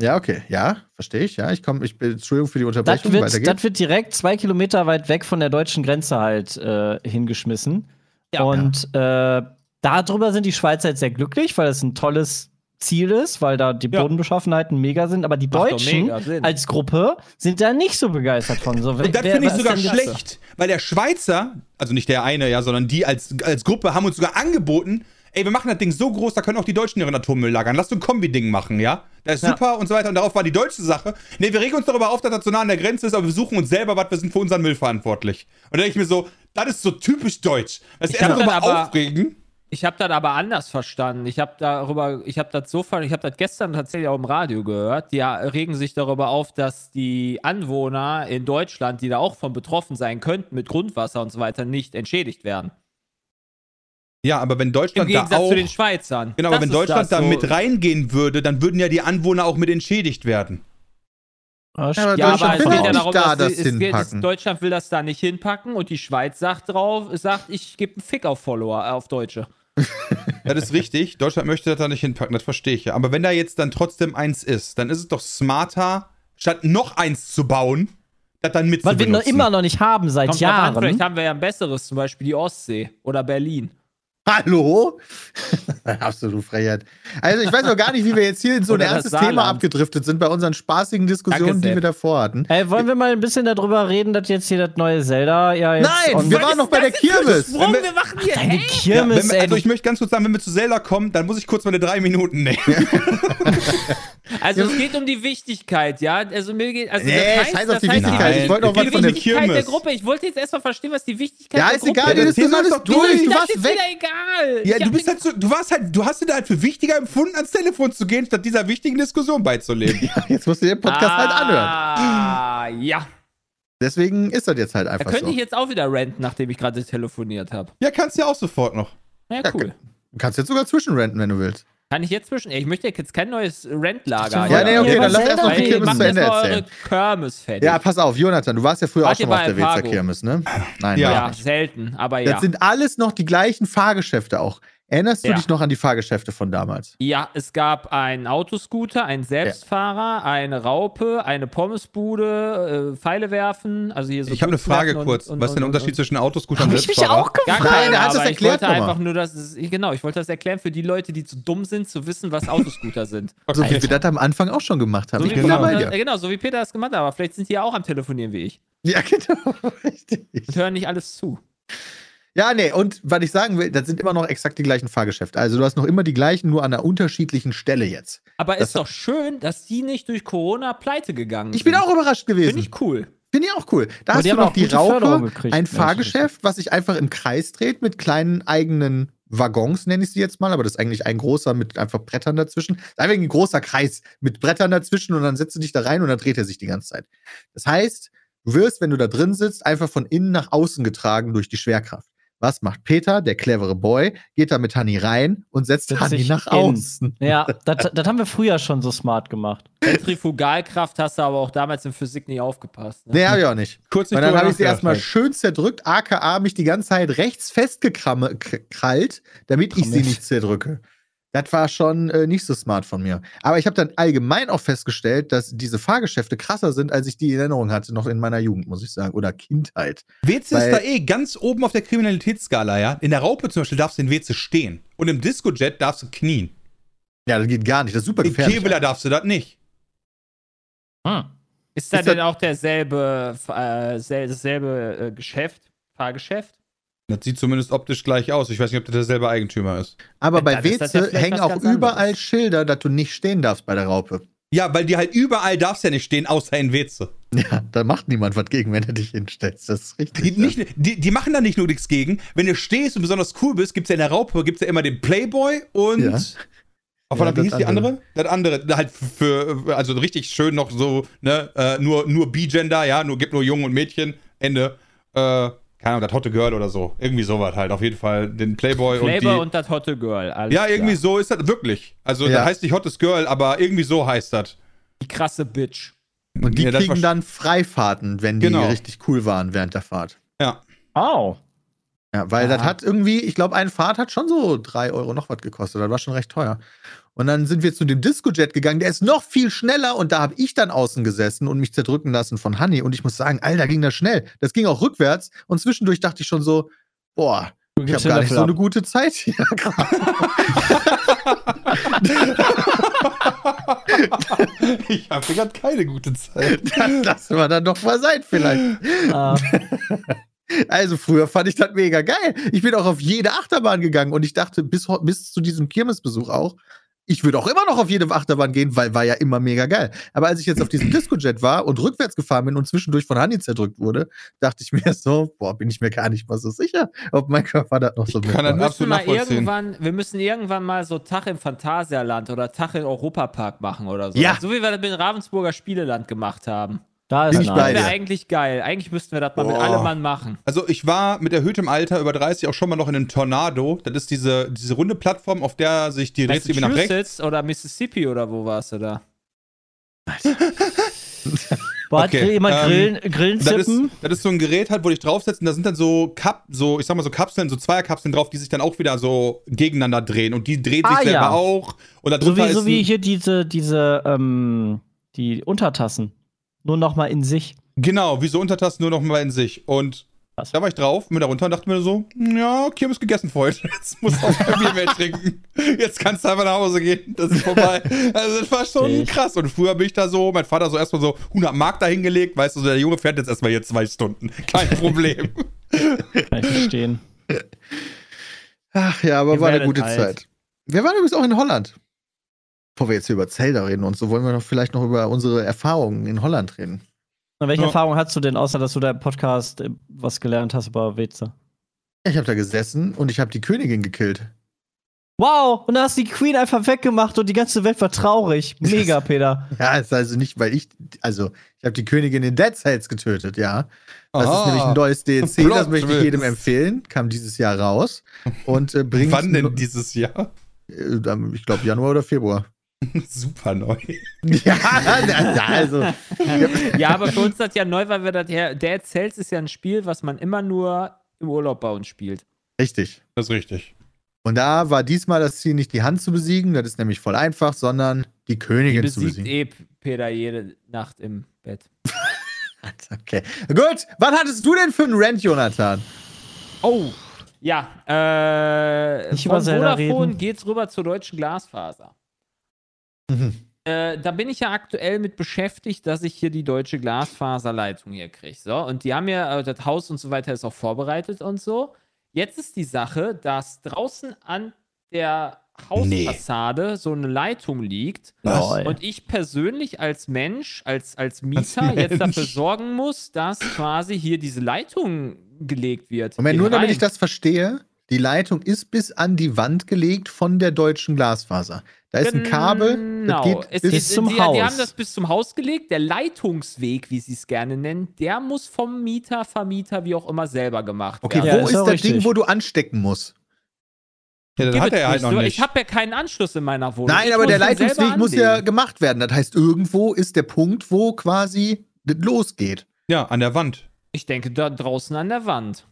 Ja, okay. Ja, verstehe ich. Ja, ich komme, ich bin, Entschuldigung für die das, Unterbrechung. wird, Weiter geht's. das wird direkt zwei Kilometer weit weg von der deutschen Grenze halt äh, hingeschmissen. Ja. und äh, darüber sind die Schweizer jetzt sehr glücklich, weil das ein tolles Ziel ist, weil da die Ja. Bodenbeschaffenheiten mega sind. Aber die Macht Deutschen als Gruppe sind da nicht so begeistert von. So, Und das finde ich sogar das? schlecht, weil der Schweizer, also nicht der eine, ja, sondern die als, als Gruppe haben uns sogar angeboten, ey, wir machen das Ding so groß, da können auch die Deutschen ihren Atommüll lagern. Lass so ein Kombi-Ding machen, ja? Das ist Ja. super und so weiter. Und darauf war die deutsche Sache. Nee, wir regen uns darüber auf, dass das so nah an der Grenze ist, aber wir suchen uns selber was, wir sind für unseren Müll verantwortlich. Und da denke ich mir so, das ist so typisch deutsch. Das ist Ich erst hab mal dann aber- aufregen. Ich habe das aber anders verstanden. Ich habe darüber, ich habe das so ich habe das gestern tatsächlich auch im Radio gehört. Die regen sich darüber auf, dass die Anwohner in Deutschland, die da auch von betroffen sein könnten mit Grundwasser und so weiter, nicht entschädigt werden. Ja, aber wenn Im Deutschland da Gegensatz auch. zu den Schweizern. Genau, aber Das wenn ist Deutschland da so. mit reingehen würde, dann würden ja die Anwohner auch mit entschädigt werden. Ah, Ja, aber Ja, Deutschland aber es geht ja nicht darum, da dass das es geht, hinpacken. Deutschland will das da nicht hinpacken und die Schweiz sagt drauf, sagt, ich gebe einen Fick auf Follower, äh, auf Deutsche. Ja, [laughs] das ist richtig. Deutschland möchte das da nicht hinpacken, das verstehe ich ja. Aber wenn da jetzt dann trotzdem eins ist, dann ist es doch smarter, statt noch eins zu bauen, das dann mit Was zu wir noch immer noch nicht haben seit Kommt drauf an, Jahren. vielleicht haben wir ja ein besseres, zum Beispiel die Ostsee oder Berlin. Hallo? [laughs] Absolut Frechheit. Also ich weiß noch gar nicht, wie wir jetzt hier in so ein das ernstes. Thema abgedriftet sind bei unseren spaßigen Diskussionen, Danke, die wir davor hatten. Ey, wollen wir mal ein bisschen darüber reden, dass jetzt hier das neue Zelda ja jetzt. Nein, wir waren noch bei der Kirmes. Warum? Wir- Wir machen hier Deine hey, Ja, Kirmes, wenn wir, also ich möchte ganz kurz sagen, wenn wir zu Zelda kommen, dann muss ich kurz meine drei Minuten nehmen. [laughs] Also es geht um die Wichtigkeit, ja. Also mir geht, also Nee, das heißt, scheiß auf das die heißt, Wichtigkeit. Nein, Ich wollte noch es was geht von um der die Wichtigkeit der Kirmes. Gruppe. Ich wollte jetzt erstmal verstehen, was die Wichtigkeit Ja, der ist Gruppe egal, die das Thema Diskussion ist ist doch durch. Du Das warst ist weg. wieder egal. Ja, Ich du bist halt so, du warst halt, du hast dir da halt für wichtiger empfunden, ans Telefon zu gehen, statt dieser wichtigen Diskussion beizulegen. [laughs] Jetzt musst du den Podcast halt anhören. Ah, ja. Deswegen ist das jetzt halt Da einfach könnte so. ich jetzt auch wieder ranten, nachdem ich gerade telefoniert habe. Ja, kannst du ja auch sofort noch. Ja, Ja, cool. Du kannst jetzt sogar zwischenrenten, wenn du willst. Kann ich jetzt zwischen. Ich möchte jetzt kein neues Rentlager. Ja, Ja, nee, okay, dann lass erst noch die. Kirmes zu Ende erzählen. Kirmes fertig. Ja, pass auf, Jonathan, du warst ja früher Wart auch schon auf der Wezer? Kirmes, ne? Nein, Ja. ja, selten, aber ja. Das sind alles noch die gleichen Fahrgeschäfte auch. Erinnerst du Ja. dich noch an die Fahrgeschäfte von damals? Ja, es gab einen Autoscooter, einen Selbstfahrer, eine Raupe, eine Pommesbude, äh, Pfeile werfen, also hier so Ich habe eine Frage Dutzwerten kurz. und- und- Was ist denn der und- Unterschied zwischen Autoscooter und Hab ich mich Selbstfahrer? auch Gar gefragt. Nein, keine, der hat das aber erklärt ich wollte nochmal. einfach nur, dass es, genau, ich wollte das erklären für die Leute, die zu dumm sind, zu wissen, was Autoscooter sind. [laughs] So wie wir das am Anfang auch schon gemacht haben. So ich bin Peter, dabei genau, so wie Peter das gemacht hat, aber vielleicht sind die ja auch am Telefonieren wie ich Ja, [laughs] genau. Richtig. und hören nicht alles zu. Ja, nee, und was ich sagen will, das sind immer noch exakt die gleichen Fahrgeschäfte. Also du hast noch immer die gleichen, nur an einer unterschiedlichen Stelle jetzt. Aber Das ist doch schön, dass die nicht durch Corona pleite gegangen Ich bin sind. auch überrascht gewesen. Finde ich cool. Finde ich auch cool. Da Aber hast du noch auch die Raupe, gekriegt, ein ich Fahrgeschäft, was sich einfach im Kreis dreht mit kleinen eigenen Waggons, nenne ich sie jetzt mal, aber das ist eigentlich ein großer mit einfach Brettern dazwischen. Das ist einfach ein großer Kreis mit Brettern dazwischen und dann setzt du dich da rein und dann dreht er sich die ganze Zeit. Das heißt, du wirst, wenn du da drin sitzt, einfach von innen nach außen getragen durch die Schwerkraft. Was macht Peter, der clevere Boy? Geht da mit Honey rein und setzt sich nach in. außen. Ja, [laughs] das, das haben wir früher schon so smart gemacht. Zentrifugalkraft hast du aber auch damals in Physik nicht aufgepasst. Ne? Nee, hab ich auch nicht. Kurz nicht Und dann habe ich sie erstmal halt. schön zerdrückt, aka mich die ganze Zeit rechts festgekrallt, damit ich sie nicht zerdrücke. Das war schon äh, nicht so smart von mir. Aber ich habe dann allgemein auch festgestellt, dass diese Fahrgeschäfte krasser sind, als ich die in Erinnerung hatte, noch in meiner Jugend, muss ich sagen, oder Kindheit. WC Weil- ist da eh ganz oben auf der Kriminalitätsskala, ja. In der Raupe zum Beispiel darfst du in WC stehen. Und im Discojet darfst du knien. Ja, das geht gar nicht. Das ist super gefährlich. Keveler darfst du das nicht. Hm. Ist da Ist das- denn auch derselbe, äh, sel- dasselbe äh, Geschäft, Fahrgeschäft? Das sieht zumindest optisch gleich aus. Ich weiß nicht, ob das derselbe Eigentümer ist. Aber bei das ja hängen auch überall anderes. Schilder, dass du nicht stehen darfst bei der Raupe. Ja, weil die halt überall darfst ja nicht stehen, außer in WC. Ja, da macht niemand was gegen, wenn du dich hinstellst. Das ist richtig. Die, nicht, die, die machen da nicht nur nichts gegen. Wenn du stehst und besonders cool bist, gibt es ja in der Raupe gibt's ja immer den Playboy und. Ja. Auf Ja, ja, wie hieß die andere. andere? Das andere, halt für, also richtig schön noch so, ne, äh, nur, nur B-Gender, ja, nur, gibt nur Jungen und Mädchen, Ende. Äh, keine Ahnung, das Hotte Girl oder so. Irgendwie sowas halt. Auf jeden Fall den Playboy, Flavor und die. und das Hotte Girl. Alles ja, irgendwie klar. so ist das wirklich. Also, Ja. das heißt nicht Hottes Girl, aber irgendwie so heißt das. Die krasse Bitch. Und die Ja, das kriegen dann Freifahrten, wenn die Genau. richtig cool waren während der Fahrt. Ja. Au. Ja, weil das Ah. hat irgendwie, ich glaube, eine Fahrt hat schon so drei Euro noch was gekostet. Das war schon recht teuer. Und dann sind wir zu dem Discojet gegangen, der ist noch viel schneller und da habe ich dann außen gesessen und mich zerdrücken lassen von Honey. Und ich muss sagen, Alter, ging das schnell. Das ging auch rückwärts und zwischendurch dachte ich schon so, boah, ich habe gar nicht so ab. eine gute Zeit hier [laughs] gerade. ich habe gerade keine gute Zeit. [laughs] Das lassen wir dann doch mal sein vielleicht. Ah, [laughs] Also früher fand ich das mega geil. Ich bin auch auf jede Achterbahn gegangen und ich dachte bis, bis zu diesem Kirmesbesuch auch, ich würde auch immer noch auf jede Achterbahn gehen, weil war ja immer mega geil. Aber als ich jetzt auf diesem [clears throat] Discojet war und rückwärts gefahren bin und zwischendurch von Hanni zerdrückt wurde, dachte ich mir so, boah, bin ich mir gar nicht mal so sicher, ob mein Körper das noch so kann das Wir mitmacht. müssen, Absolut mal irgendwann, wir müssen irgendwann mal so Tag im Phantasialand oder Tag im Europapark machen oder so. Ja. So wie wir das mit dem Ravensburger Spieleland gemacht haben. Da ist Bin ich bei Das wäre dir. eigentlich geil. Eigentlich müssten wir das mal mit Boah. allem Mann machen. Also ich war mit erhöhtem Alter über 30 auch schon mal noch in einem Tornado. Das ist diese, diese runde Plattform, auf der sich die Rätsel wie nach rechts. Oder Mississippi oder wo warst du da? Boah, Okay, okay. jemand ähm, Grillen, Grillen Das ist, zippen? das ist so ein Gerät halt, wo dich draufsetzt und da sind dann so Kap, so, ich sag mal so Kapseln, so Zweierkapseln drauf, die sich dann auch wieder so gegeneinander drehen und die dreht sich Ah, selber ja. auch. Und So wie, so ist wie hier diese, diese, ähm, die Untertassen. Nur noch mal in sich. Genau, wie so Untertassen nur noch mal in sich. Und Krass. da war ich drauf, bin da runter und dachte mir so, ja, Kirmes gegessen für heute. [laughs] Jetzt musst du auch kein Bier mehr trinken. Jetzt kannst du einfach nach Hause gehen. Das ist vorbei. Also das war schon krass. Und früher bin ich da so, mein Vater so erstmal so 100 Mark da hingelegt. Weißt du, so, der Junge fährt jetzt erstmal hier zwei Stunden. Kein [laughs] Problem. Kann ich verstehen. Ach ja, aber Ihr war eine gute alt. Zeit. Wir waren übrigens auch in Holland. Bevor wir jetzt hier über Zelda reden und so, wollen wir noch vielleicht noch über unsere Erfahrungen in Holland reden. Und welche Ja. Erfahrung hast du denn, außer dass du da im Podcast äh, was gelernt hast über Weze? Ich habe da gesessen und ich habe die Königin gekillt. Wow, und da hast du die Queen einfach weggemacht und die ganze Welt war traurig. [laughs] Mega, Peter. Ja, ist also nicht, weil ich, also ich habe die Königin in Dead Cells getötet, ja. Das ist nämlich ein neues DLC, Plot das möchte ich jedem empfehlen. Kam dieses Jahr raus und äh, bringt, Wann denn dieses Jahr? äh, ich glaube Januar oder Februar. [laughs] Super neu. [laughs] ja, na, also Ja, aber für uns das ja neu, weil wir das ja. Dead Cells ist ja ein Spiel, was man immer nur im Urlaub bei uns spielt. richtig. Das ist richtig. Und da war diesmal das Ziel nicht die Hand zu besiegen, das ist nämlich voll einfach, sondern die Die Königin zu besiegt besiegen. eh Peter jede Nacht im Bett. [laughs] Okay. Gut, was hattest du denn für einen Rant, Jonathan? Oh, ja. Äh, Nicht von über Vodafone reden. geht's rüber zur deutschen Glasfaser. Mhm. Äh, da bin ich ja aktuell mit beschäftigt, dass ich hier die deutsche Glasfaserleitung hier kriege. So, und die haben ja, äh, das Haus und so weiter ist auch vorbereitet und so. Jetzt ist die Sache, dass draußen an der Hausfassade so eine Leitung liegt. Lol. Und ich persönlich als Mensch, als, als Als Mieter jetzt Mensch. dafür sorgen muss, dass quasi hier diese Leitung gelegt wird. Moment, nur damit rein. ich das verstehe. Die Leitung ist bis an die Wand gelegt von der deutschen Glasfaser. Da ist ein Kabel, das Genau. geht Es bis ist, zum die, Haus. die haben das bis zum Haus gelegt. Der Leitungsweg, wie sie es gerne nennen, der muss vom Mieter, Vermieter, wie auch immer, selber gemacht Okay, werden. Ja, wo ist ist das richtig. Ding, wo du anstecken musst? Ja, das Gib hat es er halt noch nicht. Ich habe ja keinen Anschluss in meiner Wohnung. Nein, Ich aber der Leitungsweg muss ja gemacht werden. Das heißt, irgendwo ist der Punkt, wo quasi das losgeht. ja, an der Wand. Ich denke, da draußen an der Wand.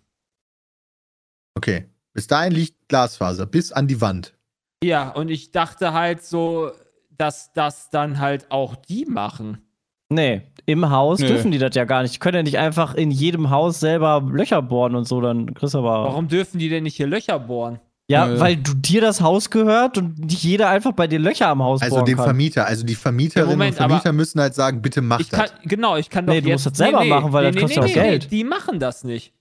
Okay. Bis dahin liegt Glasfaser, bis an die Wand. Ja, und ich dachte halt so, dass das dann halt auch die machen. Nee, im Haus Nö. dürfen die das ja gar nicht. Die können ja nicht einfach in jedem Haus selber Löcher bohren und so, dann kriegst du aber. Warum dürfen die denn nicht hier Löcher bohren? Ja, Nö. weil du dir das Haus gehört und nicht jeder einfach bei dir Löcher am Haus Also bohren dem kann. Vermieter. Also die Vermieterinnen Ja, Moment, und Vermieter müssen halt sagen, bitte mach kann, das. genau, ich kann doch Nee, du jetzt. musst das selber machen, weil das kostet ja auch Geld. die machen das nicht.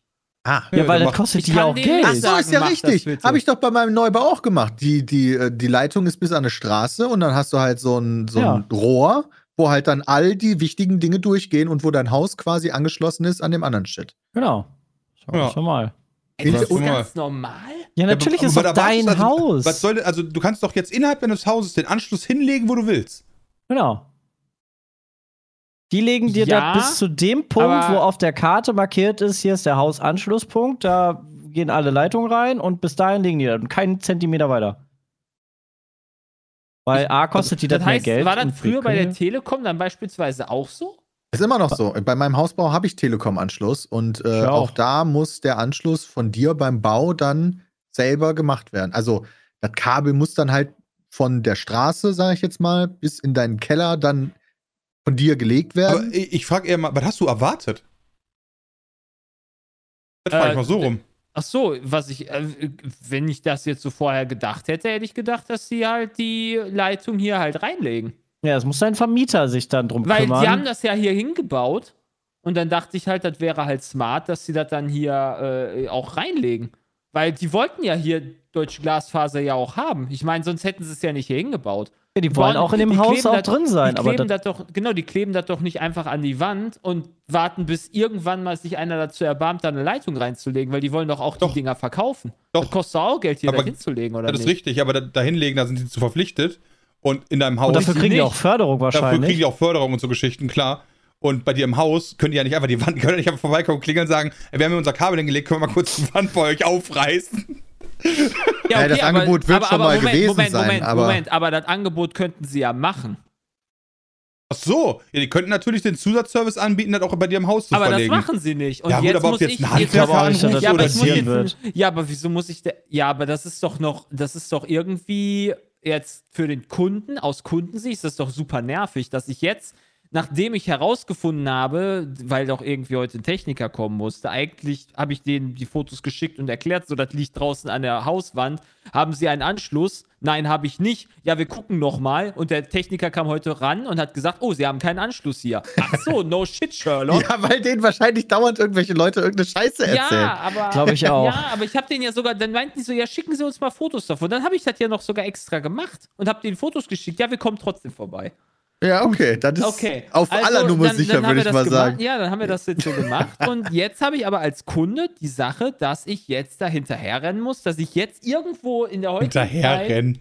Ah. Ja, Ja, weil dann das kostet die ja auch Geld. Ach so, ist ja mach das richtig. Habe ich doch bei meinem Neubau auch gemacht. Die, die, äh, die Leitung ist bis an eine Straße und dann hast du halt so ein, so ein Rohr, wo halt dann all die wichtigen Dinge durchgehen und wo dein Haus quasi angeschlossen ist an dem anderen Shit. Genau. Schau Ja. schon mal. Ey, das ist ganz normal. Ja, natürlich aber- ist aber doch da wartest dein also, Haus. Was soll, also du kannst doch jetzt innerhalb deines Hauses den Anschluss hinlegen, wo du willst. Genau. Die legen dir Ja, das bis zu dem Punkt, wo auf der Karte markiert ist, hier ist der Hausanschlusspunkt, da gehen alle Leitungen rein und bis dahin legen die das und keinen Zentimeter weiter. Weil A kostet die das, Das heißt, mehr Geld. war das früher bei der Telekom dann beispielsweise auch so? Ist immer noch so. Bei meinem Hausbau habe ich Telekom-Anschluss und äh, Ich auch. auch. da muss der Anschluss von dir beim Bau dann selber gemacht werden. Also das Kabel muss dann halt von der Straße, sage ich jetzt mal, bis in deinen Keller dann von dir gelegt Aber werden. ich, ich frage eher mal, was hast du erwartet? Das frage ich Äh, mal so rum. Ach so, was ich, äh, wenn ich das jetzt so vorher gedacht hätte, hätte ich gedacht, dass sie halt die Leitung hier halt reinlegen. Ja, das muss dein Vermieter sich dann drum Weil kümmern. die haben das ja hier hingebaut und dann dachte ich halt, das wäre halt smart, dass sie das dann hier äh, auch reinlegen. Weil die wollten ja hier deutsche Glasfaser ja auch haben. Ich meine, sonst hätten sie es ja nicht hier hingebaut. Ja, die wollen auch in dem Haus auch drin sein. Die Aber kleben das, doch, genau, die kleben das doch nicht einfach an die Wand und warten, bis irgendwann mal sich einer dazu erbarmt, da eine Leitung reinzulegen, weil die wollen doch auch Doch. die Dinger verkaufen. Doch. Das kostet auch Geld, hier Aber da hinzulegen, oder Das ist nicht? richtig, aber da, da hinlegen, da sind die zu verpflichtet. Und in deinem Haus, und dafür sie kriegen die auch Förderung dafür kriegen wahrscheinlich. die auch Förderung und so Geschichten, klar. Und bei dir im Haus können die ja nicht einfach die Wand, [laughs] können ja nicht einfach vorbeikommen, klingeln und sagen, wir haben hier unser Kabel hingelegt, können wir mal kurz die Wand bei euch aufreißen. Ja, das Angebot wird schon mal gewesen Moment, sein, Moment, aber- Moment, aber das Angebot könnten sie ja machen. Ach so, ja, die könnten natürlich den Zusatzservice anbieten, das auch bei dir im Haus zu aber verlegen. das machen sie nicht. Und Ja, gut, jetzt aber ob muss jetzt ich, ein jetzt Handwerker das ja, aber so ich muss passieren jetzt, ja, aber wieso muss ich, da, ja, aber das ist doch noch, das ist doch irgendwie jetzt für den Kunden, aus Kundensicht ist das doch super nervig, dass ich jetzt, nachdem ich herausgefunden habe, weil doch irgendwie heute ein Techniker kommen musste, eigentlich habe ich denen die Fotos geschickt und erklärt, so das liegt draußen an der Hauswand, haben sie einen Anschluss? Nein, habe ich nicht. Ja, wir gucken noch mal und der Techniker kam heute ran und hat gesagt, oh, sie haben keinen Anschluss hier. Ach so, [laughs] no shit, Sherlock. Ja, weil denen wahrscheinlich dauernd irgendwelche Leute irgendeine Scheiße erzählen. Ja, aber. Glaub ich auch. Ja, aber ich habe den ja sogar, dann meinten die so, ja, schicken Sie uns mal Fotos davon. Dann habe ich das ja noch sogar extra gemacht und habe denen Fotos geschickt. Ja, wir kommen trotzdem vorbei. Ja, okay. Das ist Okay. auf Also, aller Nummer dann- sicher, dann haben würde wir ich das mal gemacht. sagen. Ja, dann haben wir das jetzt so gemacht. Und jetzt habe ich aber als Kunde die Sache, dass ich jetzt da hinterherrennen muss, dass ich jetzt irgendwo in der heutigen Zeit. Hinterherrennen.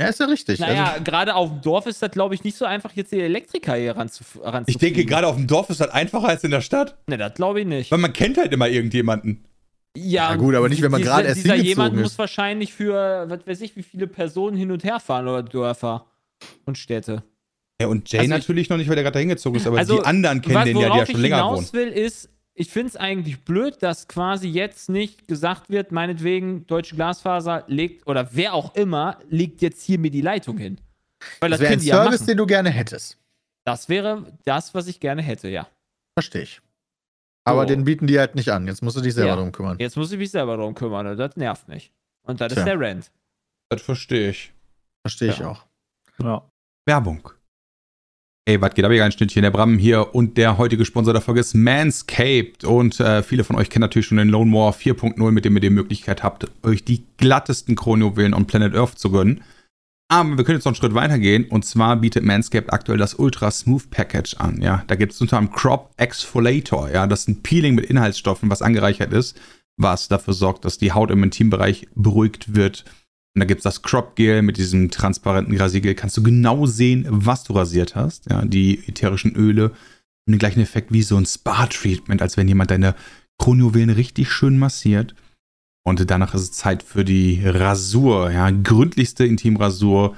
Ja, ist ja richtig. Naja, Also, gerade auf dem Dorf ist das, glaube ich, nicht so einfach, jetzt die Elektriker hier ranzuf. Ich denke, gerade auf dem Dorf ist das einfacher als in der Stadt. Ne, das glaube ich nicht. Weil man kennt halt immer irgendjemanden. Ja, Ja, gut, aber nicht, wenn man gerade erst Dieser hingezogen jemand ist. muss wahrscheinlich für, was weiß ich, wie viele Personen hin und her fahren oder Dörfer und Städte. Ja, und Jay Also ich- natürlich noch nicht, weil der gerade hingezogen ist, aber Also, die anderen kennen Was, den ja, die ja schon ich länger hinaus wohnen. will, ist, ich finde es eigentlich blöd, dass quasi jetzt nicht gesagt wird, meinetwegen, Deutsche Glasfaser legt, oder wer auch immer, legt jetzt hier mir die Leitung hin. Weil das das, wäre ein ja Service, machen. den du gerne hättest. Das wäre das, was ich gerne hätte, ja. Verstehe ich. Aber So. den bieten die halt nicht an. Jetzt musst du dich selber Ja. drum kümmern. Jetzt muss ich mich selber darum kümmern und das nervt mich. Und das Tja. ist der Rent. Das verstehe ich. Verstehe ich Ja. auch. Ja. Werbung. Ey, was geht ab, ihr ein Schnittchen? Der Bram hier und der heutige Sponsor der Folge ist Manscaped. Und äh, viele von euch kennen natürlich schon den Lone War 4.0, mit dem ihr die Möglichkeit habt, euch die glattesten Kronjuwelen on Planet Earth zu gönnen. Aber wir können jetzt noch einen Schritt weitergehen. Und zwar bietet Manscaped aktuell das Ultra Smooth Package an. Ja, da gibt es unter anderem Crop Exfoliator. Ja, das ist ein Peeling mit Inhaltsstoffen, was angereichert ist. was dafür sorgt, dass die Haut im Intimbereich beruhigt wird. Und da gibt es das Crop Gel mit diesem transparenten Rasiergel. Kannst du genau sehen, was du rasiert hast. Ja, die ätherischen Öle haben den gleichen Effekt wie so ein Spa-Treatment, als wenn jemand deine Kronjuwelen richtig schön massiert. Und danach ist es Zeit für die Rasur, ja, gründlichste Intimrasur,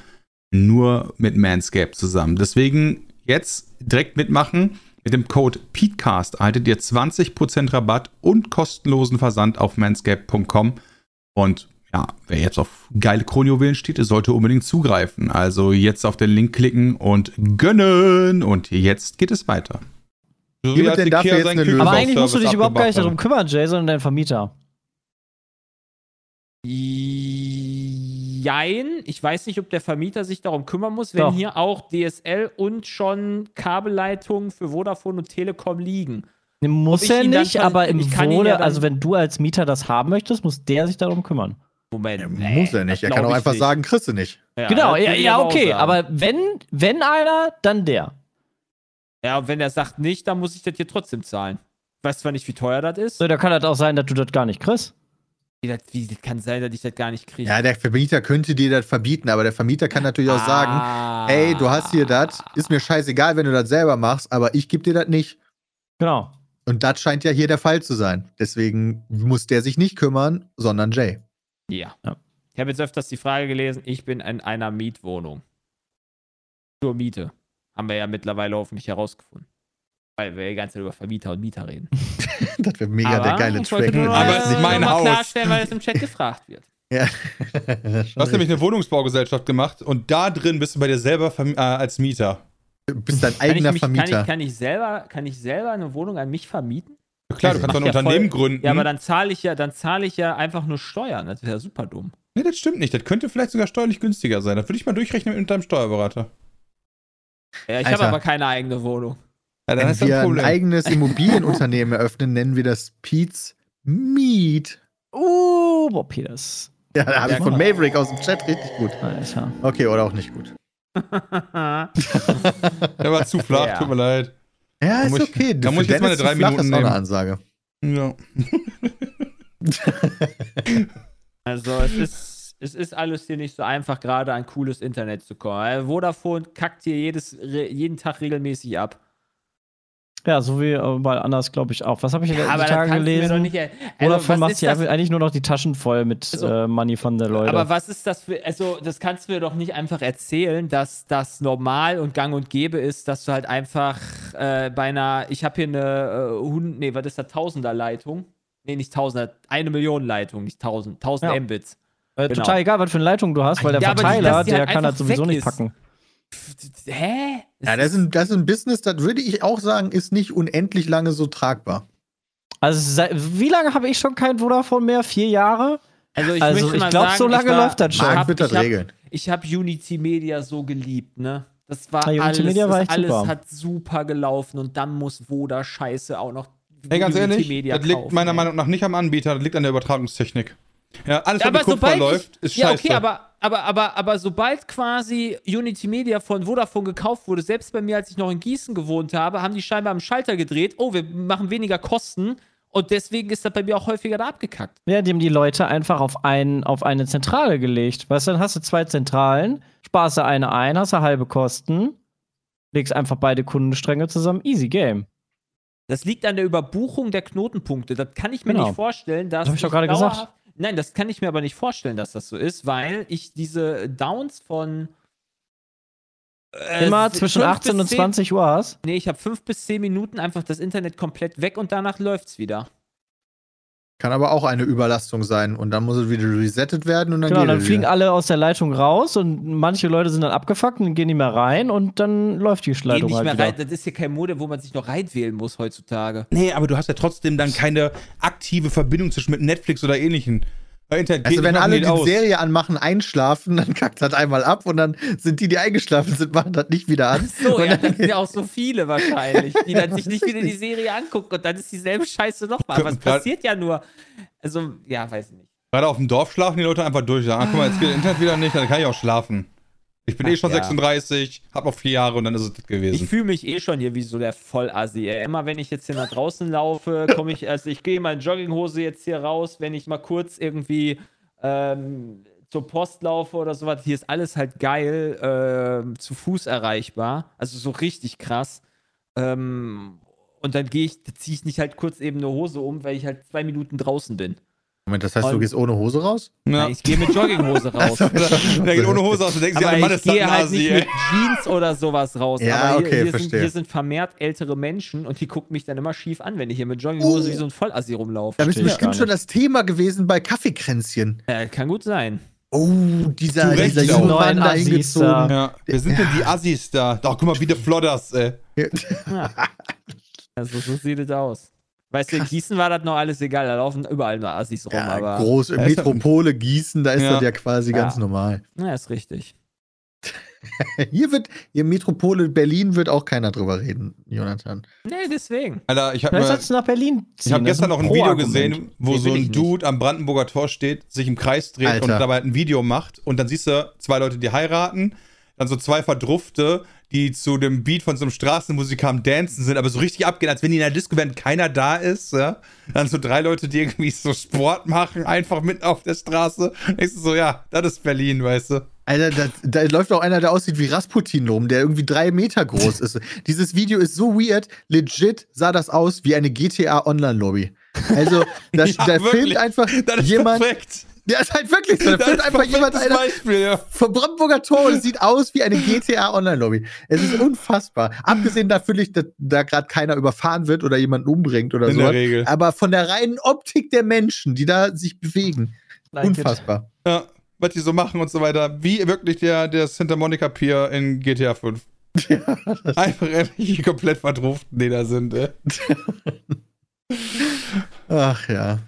nur mit Manscaped zusammen. Deswegen jetzt direkt mitmachen. Mit dem Code PETECAST erhaltet ihr 20% Rabatt und kostenlosen Versand auf manscaped.com. Und ja, wer jetzt auf geile Kronjuwelen steht, der sollte unbedingt zugreifen. Also jetzt auf den Link klicken und gönnen. Und jetzt geht es weiter. Wie wird denn dafür jetzt eine Lösung? Aber eigentlich musst du dich überhaupt gar nicht darum kümmern, Jay, sondern dein Vermieter. Jein. Ich weiß nicht, ob der Vermieter sich darum kümmern muss, wenn Doch. hier auch DSL und schon Kabelleitungen für Vodafone und Telekom liegen. Muss er nicht, aber im Wohle, ja also wenn du als Mieter das haben möchtest, muss der sich darum kümmern. Moment. Nee, muss er nicht. Er kann auch einfach nicht. sagen, kriegst du nicht. Ja, genau, ja, ja okay, sagen. aber wenn, wenn einer, dann der. Ja, und wenn er sagt nicht, dann muss ich das hier trotzdem zahlen. Ich weiß zwar nicht, wie teuer das ist. So, da kann das auch sein, dass du das gar nicht kriegst. Wie, das, wie das kann sein, dass ich das gar nicht kriege. Ja, der Vermieter könnte dir das verbieten, aber der Vermieter kann natürlich auch sagen, Ah. ey, du hast hier das, ist mir scheißegal, wenn du das selber machst, aber ich gebe dir das nicht. Genau. Und das scheint ja hier der Fall zu sein. Deswegen muss der sich nicht kümmern, sondern Jay. Ja. Ja. Ich habe jetzt öfters die Frage gelesen, ich bin in einer Mietwohnung. Zur Miete. Haben wir ja mittlerweile hoffentlich herausgefunden. Weil wir die ganze Zeit über Vermieter und Mieter reden. [laughs] Das wäre mega Aber der geile Track. nur Aber es ist mein Haus. klarstellen, weil es im Chat gefragt wird. [laughs] Ja. Du hast nämlich eine Wohnungsbaugesellschaft gemacht und da drin bist du bei dir selber verm- äh, als Mieter. Du bist dein Kann ich, eigener mich, kann, Vermieter. ich, kann, ich selber, kann ich selber eine Wohnung an mich vermieten? Klar, du kannst doch ein ja Unternehmen voll- gründen. Ja, aber dann zahle ich ja, dann zahle ich ja einfach nur Steuern. Das wäre ja super dumm. nee, das stimmt nicht. Das könnte vielleicht sogar steuerlich günstiger sein. Das würde ich mal durchrechnen mit deinem Steuerberater. Ja, ich habe aber keine eigene Wohnung. Ja, dann Wenn ist das wir ein ein eigenes Immobilienunternehmen [laughs] eröffnen, nennen wir das Pete's Meet. Uh, boah, Peters. Ja, da habe Ja, ich von. Maverick aus dem Chat richtig gut. Alter. Okay, oder auch nicht gut. [laughs] Der war zu flach, Ja. tut mir leid. Ja, Da ist muss ich- okay. da muss ich jetzt meine drei flach Minuten ist auch eine nehmen. Ansage. Ja. [laughs] Also es ist, es ist alles hier nicht so einfach, gerade an cooles Internet zu kommen. Äh, Vodafone kackt hier jedes, jeden Tag regelmäßig ab. Ja, so wie äh, bei anders, glaube ich, auch. Was habe ich in den aber da doch gelesen? nicht. er- ist sich das? einfach eigentlich nur noch die Taschen voll mit Also, äh, Money von der Leute. Aber was ist das für. Also, das kannst du mir doch nicht einfach erzählen, dass das normal und gang und gäbe ist, dass du halt einfach äh, bei einer. Ich habe hier eine äh, Hund. Nee, was ist das? Tausenderleitung? Nee, nicht Tausender. Eine Million Leitung, nicht tausend. Tausend Ja. Mbits. äh, genau. Total egal, was für eine Leitung du hast, weil der Ja, die- Verteiler, dass die der halt kann das sowieso nicht ist. packen. Pff, Hä? Ja, das ist, ein, das ist ein Business, das würde ich auch sagen, ist nicht unendlich lange so tragbar. Also, seit, wie lange habe ich schon kein Vodafone mehr? Vier Jahre? Also ich, Also, möchte ich mal glaub, sagen, so lange war, läuft das schon. Ich Marc hab, wird das ich hab, regeln. ich habe Unity Media so geliebt, ne? Das war Ja, Unity alles, Media war das alles super. hat super gelaufen und dann muss Voda Scheiße auch noch Ey, ganz Unity ehrlich, Media das liegt kaufen, meiner ey. Meinung nach nicht am Anbieter, das liegt an der Übertragungstechnik. Ja, alles, Ja, was mit aber Kupfer sobald läuft, ist ja, scheiße. okay, aber, aber, aber, aber sobald quasi Unity Media von Vodafone gekauft wurde, selbst bei mir, als ich noch in Gießen gewohnt habe, haben die scheinbar am Schalter gedreht, oh, wir machen weniger Kosten und deswegen ist das bei mir auch häufiger da abgekackt. Ja, die haben die Leute einfach auf, ein, auf eine Zentrale gelegt. Weißt du, dann hast du zwei Zentralen, sparst du eine ein, hast du halbe Kosten, legst einfach beide Kundenstränge zusammen, easy game. Das liegt an der Überbuchung der Knotenpunkte. Das kann ich mir Genau. nicht vorstellen, dass. Das ich doch gerade gesagt. Nein, das kann ich mir aber nicht vorstellen, dass das so ist, weil ich diese Downs von. äh, Immer zwischen bis 18 und 10 20 Uhr hast. Nee, ich habe fünf bis zehn Minuten einfach das Internet komplett weg und danach läuft's wieder. Kann aber auch eine Überlastung sein und dann muss es wieder resettet werden und dann Genau, geht dann fliegen wieder. alle aus der Leitung raus und manche Leute sind dann abgefuckt und gehen nicht mehr rein und dann läuft die Geht Leitung nicht halt mehr wieder. rein. Das ist hier kein Mode, wo man sich noch reinwählen muss heutzutage. nee, aber du hast ja trotzdem dann keine aktive Verbindung zwischen mit Netflix oder ähnlichen. Internet Also wenn alle die aus. Serie anmachen, einschlafen, dann kackt das einmal ab und dann sind die, die eingeschlafen sind, machen das nicht wieder an. So, und ja, dann, das sind ja auch so viele wahrscheinlich, die dann sich nicht wieder die [laughs] Serie angucken und dann ist dieselbe Scheiße nochmal. Grad- passiert ja nur. Also, ja, weiß ich nicht. Gerade auf dem Dorf schlafen die Leute einfach durch. Sagen, ah, guck mal, jetzt geht das Internet wieder nicht, dann kann ich auch schlafen. Ich bin eh schon ja. 36, hab noch vier Jahre und dann ist es das Ich gewesen. fühle mich eh schon hier wie so der Vollassi. Ey. Immer wenn ich jetzt hier nach draußen laufe, komme ich, also ich gehe in Jogginghose jetzt hier raus, wenn ich mal kurz irgendwie ähm, zur Post laufe oder sowas. Hier ist alles halt geil, ähm, zu Fuß erreichbar. Also so richtig krass. Ähm, und dann gehe ich, ziehe ich nicht halt kurz eben eine Hose um, weil ich halt zwei Minuten draußen bin. Moment, das heißt, du Und- gehst ohne Hose raus? Ja. Nein, ich gehe mit Jogginghose [laughs] raus. Der geht ohne Hose aus und denkt sich, Aber der Mann ich gehe halt Asi, nicht ey. mit Jeans oder sowas raus. Ja, aber hier, okay, hier, sind, verstehe. hier sind vermehrt ältere Menschen und die gucken mich dann immer schief an, wenn ich hier mit Jogginghose Oh. wie so ein Vollassi rumlaufe. Da bist ich bestimmt schon das Thema gewesen bei Kaffeekränzchen. Äh, kann gut sein. Oh, dieser, Recht dieser junge Mann da hingezogen. Ja. Wer sind denn die Assis da? Doch, guck mal, wie der Flodders, ey. Also [laughs] so sieht es aus. Weißt du, in Gießen war das noch alles egal, da laufen überall nur Assis rum, Ja, aber. groß, Ja, ist Metropole Gießen, da ist Ja. das ja quasi Ja. ganz normal. Na, ist richtig. [laughs] Hier wird, hier Metropole Berlin wird auch keiner drüber reden, Jonathan. Nee, deswegen. Alter, ich hab Vielleicht mal, sollst du nach Berlin ziehen. ich hab das ist gestern noch ein Video gesehen, wo Nee, so ein nicht. Dude am Brandenburger Tor steht, sich im Kreis dreht Alter. und dabei ein Video macht und dann siehst du zwei Leute, die heiraten, dann so zwei Verdrufte, die zu dem Beat von so einem Straßenmusiker am Dancen sind, aber so richtig abgehen, als wenn die in der Disco wären, keiner da ist, ja. Dann so drei Leute, die irgendwie so Sport machen, einfach mitten auf der Straße. Du so, ja, das ist Berlin, weißt du. Alter, da, da läuft auch einer, der aussieht wie Rasputin rum, der irgendwie drei Meter groß ist. Dieses Video ist so weird. Legit sah das aus wie eine GTA Online-Lobby. Also, das, [laughs] Ja, wirklich. filmt einfach Das jemand. perfekt. [laughs] Der ist halt wirklich so. Das ist einfach jemand perfektes einer Beispiel, ja. vom Brandenburger Tor und es sieht aus wie eine GTA Online-Lobby. Es ist unfassbar. Abgesehen natürlich, dass da gerade keiner überfahren wird oder jemanden umbringt oder In so. der Regel. Aber von der reinen Optik der Menschen, die da sich bewegen. Like it. unfassbar. Ja, was die so machen und so weiter. Wie wirklich der, der Santa Monica Pier in GTA 5. [laughs] Einfach ehrlich komplett verdruften, die da sind, ey. [laughs] Ach ja.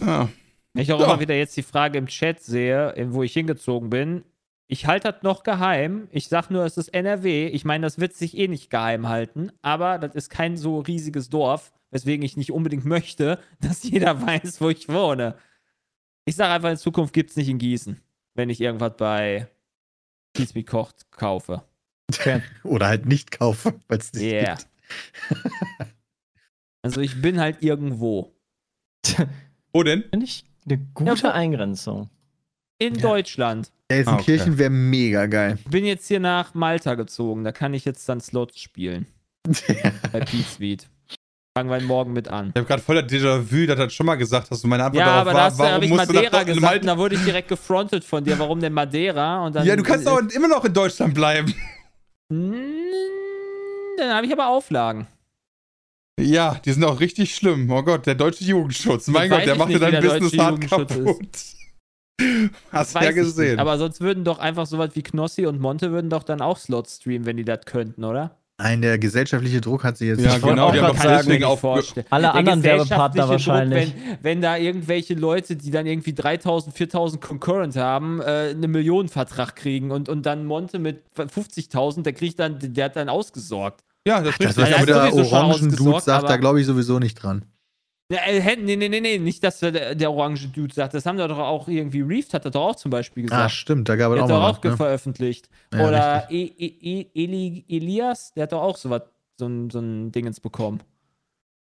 Ja. Wenn ich auch Ja. immer wieder jetzt die Frage im Chat sehe, in- wo ich hingezogen bin. Ich halte das noch geheim. Ich sag nur, es ist NRW. Ich meine, das wird sich eh nicht geheim halten. Aber das ist kein so riesiges Dorf, weswegen ich nicht unbedingt möchte, [laughs] dass jeder weiß, wo ich wohne. Ich sage einfach, in Zukunft gibt es nicht in Gießen, wenn ich irgendwas bei Kies wie kocht kaufe. [laughs] Oder halt nicht kaufen, weil es nicht Yeah. gibt. Also ich bin halt irgendwo. [laughs] Wo denn? Finde ich eine gute Ja, Eingrenzung. In Ja. Deutschland. Gelsenkirchen Ah, okay. wäre mega geil. Ich bin jetzt hier nach Malta gezogen. Da kann ich jetzt dann Slots spielen. [laughs] Bei Pete Suite. Fangen wir morgen mit an. Ich habe gerade voll das Déjà-vu, das hat schon mal gesagt hast. Und meine Antwort Ja, darauf aber da war, du- hab warum ich musst du Madeira nach gesagt da wurde ich direkt gefrontet von dir. Warum denn Madeira? Und dann, Ja, du kannst auch immer noch in Deutschland bleiben. Mm, Dann habe ich aber Auflagen. Ja, die sind auch richtig schlimm. Oh Gott, der deutsche Jugendschutz. Mein weiß Gott, der macht dir dein Business hart kaputt. Hast du ja ich nicht. gesehen. Aber sonst würden doch einfach sowas wie Knossi und Monte würden doch dann auch Slots streamen, wenn die das könnten, oder? Nein, der gesellschaftliche Druck hat sich jetzt Ja, nicht genau, die haben doch deswegen auf-. Alle Der anderen Werbepartner wahrscheinlich. wenn, wenn da irgendwelche Leute, die dann irgendwie 3000, 4000 Concurrent haben, äh, einen Millionenvertrag kriegen und, und dann Monte mit 50.000, der kriegt dann, der hat dann ausgesorgt. Ja, das ist Das, richtig. was der Orangen-Dude sagt, da glaube ich sowieso nicht dran. Äh, nee, nee, nee, nee, nicht, dass der, der orange Dude sagt. Das haben doch auch irgendwie, Reeft hat das doch auch zum Beispiel gesagt. Ah, stimmt, da gab es der auch hat doch mal auch was, ne? veröffentlicht. Ja, Oder e e e Eli Elias, der hat doch auch so, was, so, ein, so ein Dingens bekommen.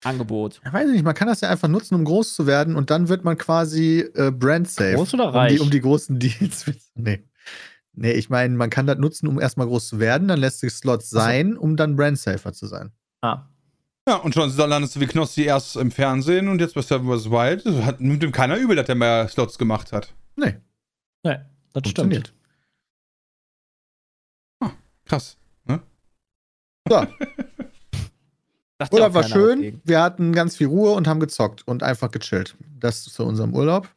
Angebot. Ich weiß nicht, man kann das ja einfach nutzen, um groß zu werden und dann wird man quasi äh, brand safe. Groß oder um die, reich? um die großen [laughs] Deals. nee. Nee, ich meine, man kann das nutzen, um erstmal groß zu werden, dann lässt sich Slots sein, um dann brand safer zu sein. Ah. Ja, und schon landest du wie Knossi erst im Fernsehen und jetzt bei Seven vs. Wild. Hat, nimmt ihm keiner übel, dass der mehr Slots gemacht hat. Nee, Nee, das funktioniert. stimmt. Krass. So, [laughs] Sagt ja Urlaub war schön. Wir hatten ganz viel Ruhe und haben gezockt und einfach gechillt. Das zu unserem Urlaub.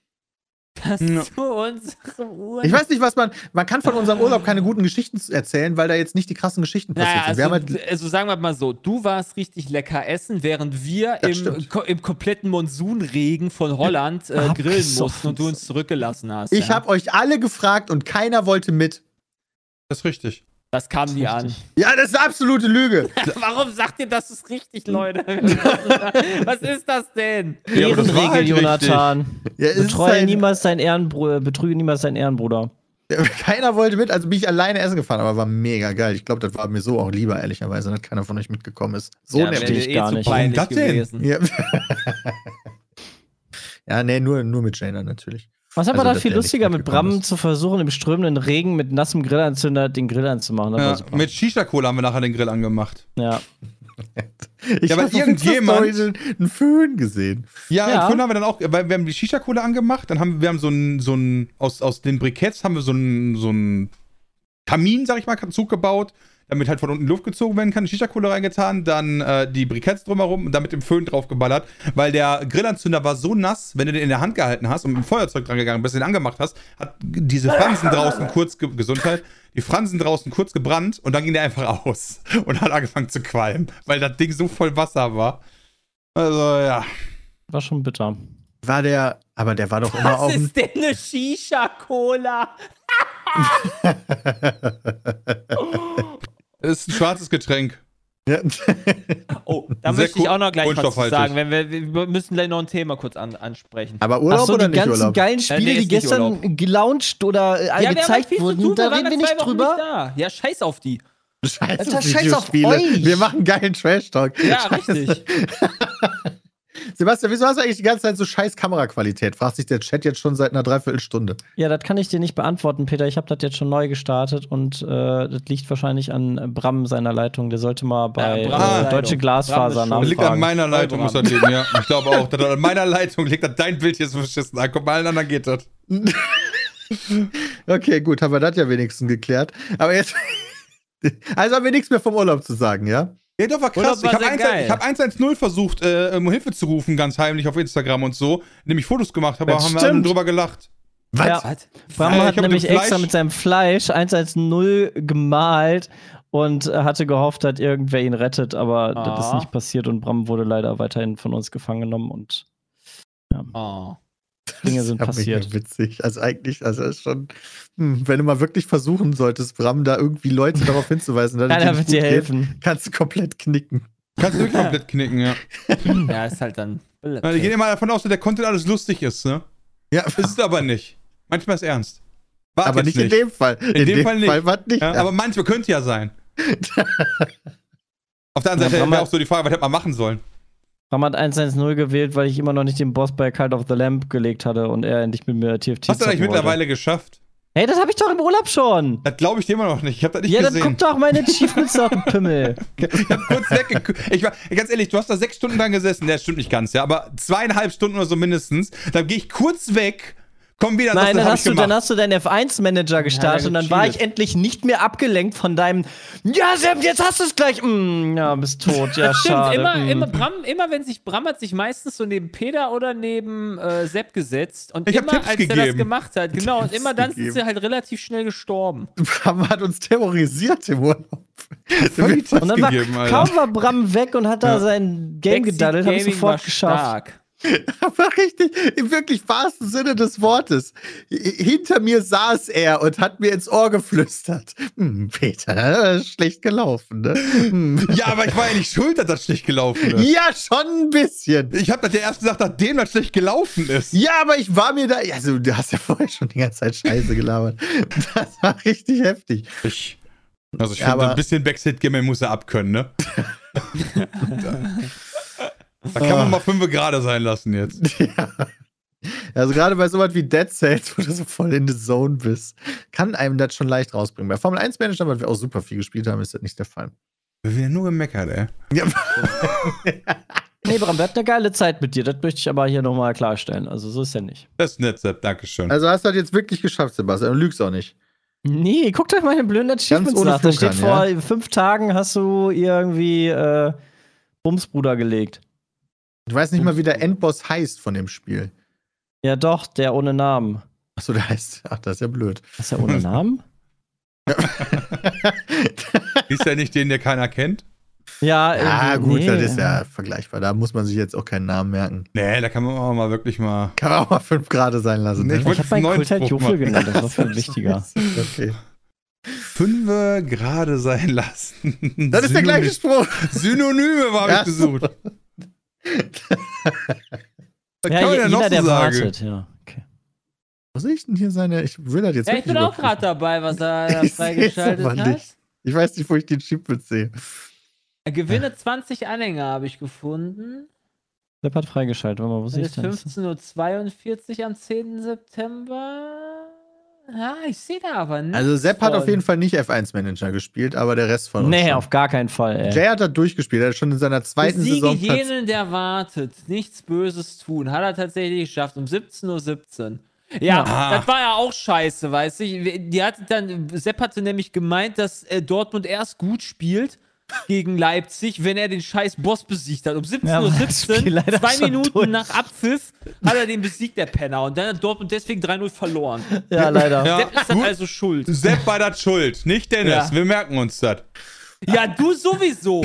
Das Ja. zu unserem Urlaub. Ich weiß nicht, was man. Man kann von unserem Urlaub keine guten Geschichten erzählen, weil da jetzt nicht die krassen Geschichten passiert Naja, sind. Wir also, haben halt, also sagen wir mal so, du warst richtig lecker essen, während wir im, ko im kompletten Monsunregen von Holland äh, grillen mussten und du uns zurückgelassen hast. ich ja? habe euch alle gefragt und keiner wollte mit. Das ist richtig. Das kam nie an. Ja, das ist eine absolute Lüge. [laughs] Warum sagt ihr, das ist richtig, Leute? [laughs] Was ist das denn? Ja, Ehrenregel, halt Jonathan. Ja, Betreue halt- niemals deinen Ehrenbruder, betrüge niemals deinen Ehrenbruder. Keiner wollte mit, also bin ich alleine essen gefahren, aber war mega geil. Ich glaube, das war mir so auch lieber, ehrlicherweise, dass keiner von euch mitgekommen ist. So Ja, nämlich. ich eh gar zu nicht. Warum das denn? gewesen. Ja. [laughs] ja, nee, nur, nur mit Jaina natürlich. Was aber Also, da viel lustiger mit Bram ist. zu versuchen, im strömenden Regen mit nassem Grillanzünder den Grill anzumachen. Ja, mit Shisha-Cola haben wir nachher den Grill angemacht. ja. [laughs] Ich Ja, aber hab auf irgendjemand- einen- einen Föhn gesehen. Ja, Ja. vorhin haben wir dann auch, weil wir haben die Shisha-Cola angemacht, dann haben wir haben so ein, so ein, aus, aus den Briketts haben wir so ein, so ein Kamin, sag ich mal, Zug gebaut, damit halt von unten Luft gezogen werden kann, Shisha-Cola reingetan, dann äh, die Briketts drumherum und dann mit dem Föhn draufgeballert, weil der Grillanzünder war so nass, wenn du den in der Hand gehalten hast und mit dem Feuerzeug dran gegangen bist, den angemacht hast, hat diese Fransen draußen kurz, ge Gesundheit, die Fransen draußen kurz gebrannt und dann ging der einfach aus [laughs] und hat angefangen zu qualmen, weil das Ding so voll Wasser war. Also, ja. War schon bitter. War der, aber der war doch immer auf Was ist denn eine Shisha-Cola? [laughs] [laughs] Das ist ein schwarzes Getränk. Ja. [laughs] Oh, da Sehr möchte ich auch noch gleich was zu sagen, wenn wir, wir müssen gleich noch ein Thema kurz an, ansprechen. Aber Urlaub Achso, oder die nicht ganzen Urlaub? geilen Äh, Spiele, nee, die ist nicht gestern gelauncht oder äh, ja, gezeigt halt wurden, tun, da reden wir nicht drüber. Nicht da. Ja, scheiß auf die. Scheiß Alter, auf scheiß auf euch. Wir machen geilen Trash-Talk. Ja, Scheiße. richtig. [laughs] [laughs] Sebastian, wieso hast du eigentlich die ganze Zeit so scheiß Kameraqualität? Fragt sich der Chat jetzt schon seit einer Dreiviertelstunde. Ja, das kann ich dir nicht beantworten, Peter. Ich habe das jetzt schon neu gestartet und äh, das liegt wahrscheinlich an Bram seiner Leitung. Der sollte mal bei Ja, äh. Deutsche Glasfaser. Das liegt an nachfragen. meiner Leitung, muss das liegen, ja. Ich glaube auch. dass An meiner Leitung liegt das dein Bild hier so verschissen. an. Guck mal, allen anderen geht das. [laughs] Okay, gut, haben wir das ja wenigstens geklärt. Aber jetzt. [laughs] Also haben wir nichts mehr vom Urlaub zu sagen, ja? Ja, doch, war krass. war ich habe sehr 1, geil. ich hab 110 versucht, äh, um Hilfe zu rufen, ganz heimlich auf Instagram und so, indem ich Fotos gemacht habe, Das haben wir drüber gelacht. Was? Ja. Was? Bram Ja, ich hat nämlich extra mit seinem Fleisch 110 gemalt und äh, hatte gehofft, dass irgendwer ihn rettet, aber das ist Ah. nicht passiert und Bram wurde leider weiterhin von uns gefangen genommen und Oh. Dinge Das sind ist ja passiert. witzig. Also eigentlich, also ist schon, hm, wenn du mal wirklich versuchen solltest, Bram, da irgendwie Leute darauf hinzuweisen, es Keiner nicht wird dir helfen. Geht, kannst du komplett knicken. Kannst du wirklich komplett knicken, ja. [laughs] Ja, ist halt dann. Ja, Die gehen immer davon aus, dass der Content alles lustig ist, ne? Ja, Ist es aber nicht. Manchmal ist ernst. War aber jetzt nicht, in dem Fall. In, dem Fall nicht. war es nicht. Ja, aber manchmal könnte ja sein. [laughs] Auf der anderen Seite wäre auch so die Frage, was hätte man machen sollen? Bram hat 110 gewählt, weil ich immer noch nicht den Boss bei Cult of the Lamp gelegt hatte und er endlich mit mir TFT Hast du das eigentlich mittlerweile geschafft? Hey, das habe ich doch im Urlaub schon. Das glaube ich dir immer noch nicht. Ich habe das nicht ja, dann gesehen. guck doch meine Achievements auf [laughs] den Pimmel. Ich hab kurz weggeguckt. Ich war, ganz ehrlich, du hast da sechs Stunden dran gesessen. Der stimmt nicht ganz, ja, aber zweieinhalb Stunden oder so mindestens. Dann gehe ich kurz weg, komm wieder, Nein, das dann hast, du, dann hast du deinen F1-Manager gestartet Ja, und dann war ich endlich nicht mehr abgelenkt von deinem Ja, Sepp, jetzt hast du es gleich. Mm, ja, bist tot. Ja, [laughs] Stimmt, schade. immer, mm. immer, Bram, immer wenn sich Bram hat sich meistens so neben Peter oder neben äh, Sepp gesetzt und Ich hab immer als er das gegeben. gemacht hat, genau, und Tipps immer dann sind gegeben. sie halt relativ schnell gestorben. Bram hat uns terrorisiert im Urlaub. [laughs] Und dann war, gegeben, kaum war Bram weg und hat da Ja. sein Game Backseat gedaddelt, habe ich sofort geschafft. stark. [laughs] Aber richtig, im wirklich wahrsten Sinne des Wortes. Hinter mir saß er und hat mir ins Ohr geflüstert. Hm, Peter, das ist schlecht gelaufen, ne? Hm. [laughs] Ja, aber ich war ja nicht schuld, dass das schlecht gelaufen ist. Ja, schon ein bisschen. Ich habe das ja erst gesagt, nachdem das schlecht gelaufen ist. Ja, aber ich war mir da. Also, du hast ja vorher schon die ganze Zeit Scheiße gelabert. [laughs] Das war richtig heftig. Ich, also ich finde, ein bisschen Backseat-Gamer muss er abkönnen, ne? Da kann man mal fünf gerade sein lassen jetzt. [laughs] Ja. Also gerade bei sowas wie Dead Cells, wo du so voll in the Zone bist, kann einem das schon leicht rausbringen. Bei Formel 1 Manager, weil wir auch super viel gespielt haben, ist das nicht der Fall. Wir werden nur gemeckert, ey. Ja, [laughs] Nee, Bram, wir hatten eine geile Zeit mit dir. Das möchte ich aber hier nochmal klarstellen. Also, so ist ja nicht. Das ist nett, Sepp. Dankeschön. also hast du das jetzt wirklich geschafft, Sebastian. Du lügst auch nicht. Nee, guckt euch meine blöden Achievements ohne nach. Da steht vor fünf Tagen hast du irgendwie äh, Bumsbruder gelegt. Ich weiß nicht mal, wie der Endboss heißt von dem Spiel. Ja, doch, der ohne Namen. Achso, der heißt. Ach, das ist ja blöd. Ist der ohne Namen? [laughs] ist ja nicht den, der keiner kennt? Ja, ja, äh, gut, nee. das ist ja vergleichbar. Da muss man sich jetzt auch keinen Namen merken. Nee, da kann man auch mal wirklich mal. Kann man auch mal fünf Grade sein lassen. Nee, Ne? ich Ich habe meinen einen neuen Kult Spruch Jufel machen. genannt, das war viel [laughs] wichtiger. Okay. Fünfe gerade sein lassen. Das ist der gleiche Spruch. Synonyme habe ich gesucht. [laughs] Was Ja, kann man denn noch jeder, so sagen? wartet, ja. Okay. Wo sehe ich denn hier seine? Ich will das jetzt Ja, ich bin auch gerade dabei, was er da freigeschaltet hat. nicht. Ich weiß nicht, wo ich den Chip sehe. Gewinne 20 Anhänger habe ich gefunden. Sepp hat freigeschaltet. Warte mal, wo Das sehe ich ist denn? 15.42 Uhr am 10. September. Ja, ich sehe da aber nicht. Also Sepp hat auf jeden Fall nicht F1-Manager gespielt, aber der Rest von uns. Nee, schon. auf gar keinen Fall, ey. Jay hat da durchgespielt. Er hat schon in seiner zweiten Besiege Saison jenen, der wartet, nichts Böses tun. Hat er tatsächlich geschafft, um 17.17 Uhr. Ja, Ah. das war ja auch scheiße, weißt du. Die hatte dann, Sepp hatte nämlich gemeint, dass äh, Dortmund erst gut spielt gegen Leipzig, wenn er den scheiß Boss besiegt hat. Um Ja, aber das Spiel 17.17 Uhr, leider zwei Minuten durch. nach Abpfiff, hat er den besiegt, der Penner. Und dann hat Dortmund deswegen 3-0 verloren. Ja, leider. Ja, Sepp ist dann gut. also schuld. Sepp war das schuld, nicht Dennis. Ja. Wir merken uns das. Ja, du sowieso.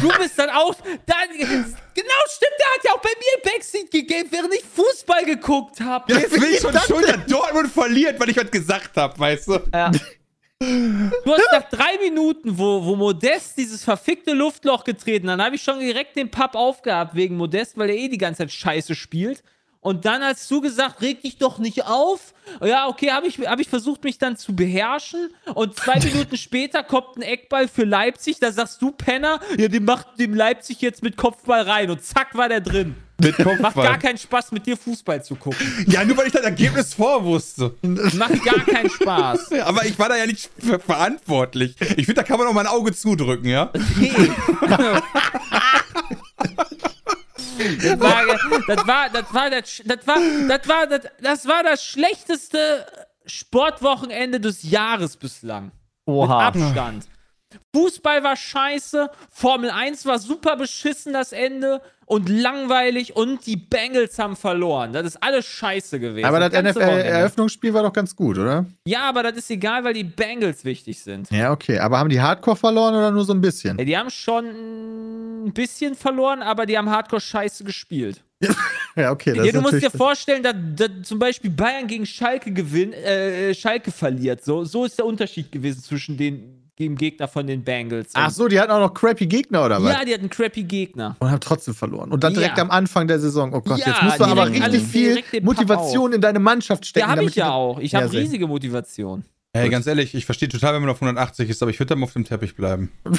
Du bist dann auch. Dann, genau, stimmt, der hat ja auch bei mir Backseat gegeben, während ich Fußball geguckt habe. Jetzt bin ich schon schuld, dass Dortmund verliert, weil ich was gesagt habe, weißt du? Ja. Du hast nach drei Minuten, wo, wo Modest dieses verfickte Luftloch getreten, dann habe ich schon direkt den Papp aufgehabt wegen Modest, weil er eh die ganze Zeit Scheiße spielt. Und dann hast du gesagt, reg dich doch nicht auf. Ja, okay, habe ich, hab ich versucht, mich dann zu beherrschen. Und zwei [laughs] Minuten später kommt ein Eckball für Leipzig. Da sagst du, Penner, ja, dem macht dem Leipzig jetzt mit Kopfball rein. Und zack, war der drin. Mit Macht gar Kopfball. keinen Spaß, mit dir Fußball zu gucken. Ja, nur weil ich das Ergebnis vorwusste. Macht gar keinen Spaß. [laughs] Aber ich war da ja nicht ver verantwortlich. Ich finde, da kann man auch mal ein Auge zudrücken, ja? Nee. [laughs] Das war, das war, das war, das, das war, das war, das, das war das schlechteste Sportwochenende des Jahres bislang. Oha. Mit Abstand. Fußball war scheiße, Formel 1 war super beschissen das Ende und langweilig und die Bengals haben verloren. Das ist alles scheiße gewesen. Aber das. NFL-Eröffnungsspiel war doch ganz gut, oder? Ja, aber das ist egal, weil die Bengals wichtig sind. Ja, okay. Aber haben die Hardcore verloren oder nur so ein bisschen? Ja, die haben schon ein bisschen verloren, aber die haben Hardcore scheiße gespielt. [laughs] Ja, okay. Das ja, du musst dir vorstellen, dass, dass zum Beispiel Bayern gegen Schalke gewinnt, äh, Schalke verliert. So, so ist der Unterschied gewesen zwischen den, dem Gegner von den Bengals. Ach so, die hatten auch noch crappy Gegner, oder was? Ja, die hatten crappy Gegner. Und haben trotzdem verloren. Und dann direkt Ja. am Anfang der Saison. Oh Gott, Ja, jetzt musst du aber richtig viel Motivation in deine Mannschaft stecken. Ja, habe ich ja auch. Ich Ja, habe riesige Motivation. Ey, ganz ehrlich, ich verstehe total, wenn man auf 180 ist, aber ich würde dann auf dem Teppich bleiben. [laughs]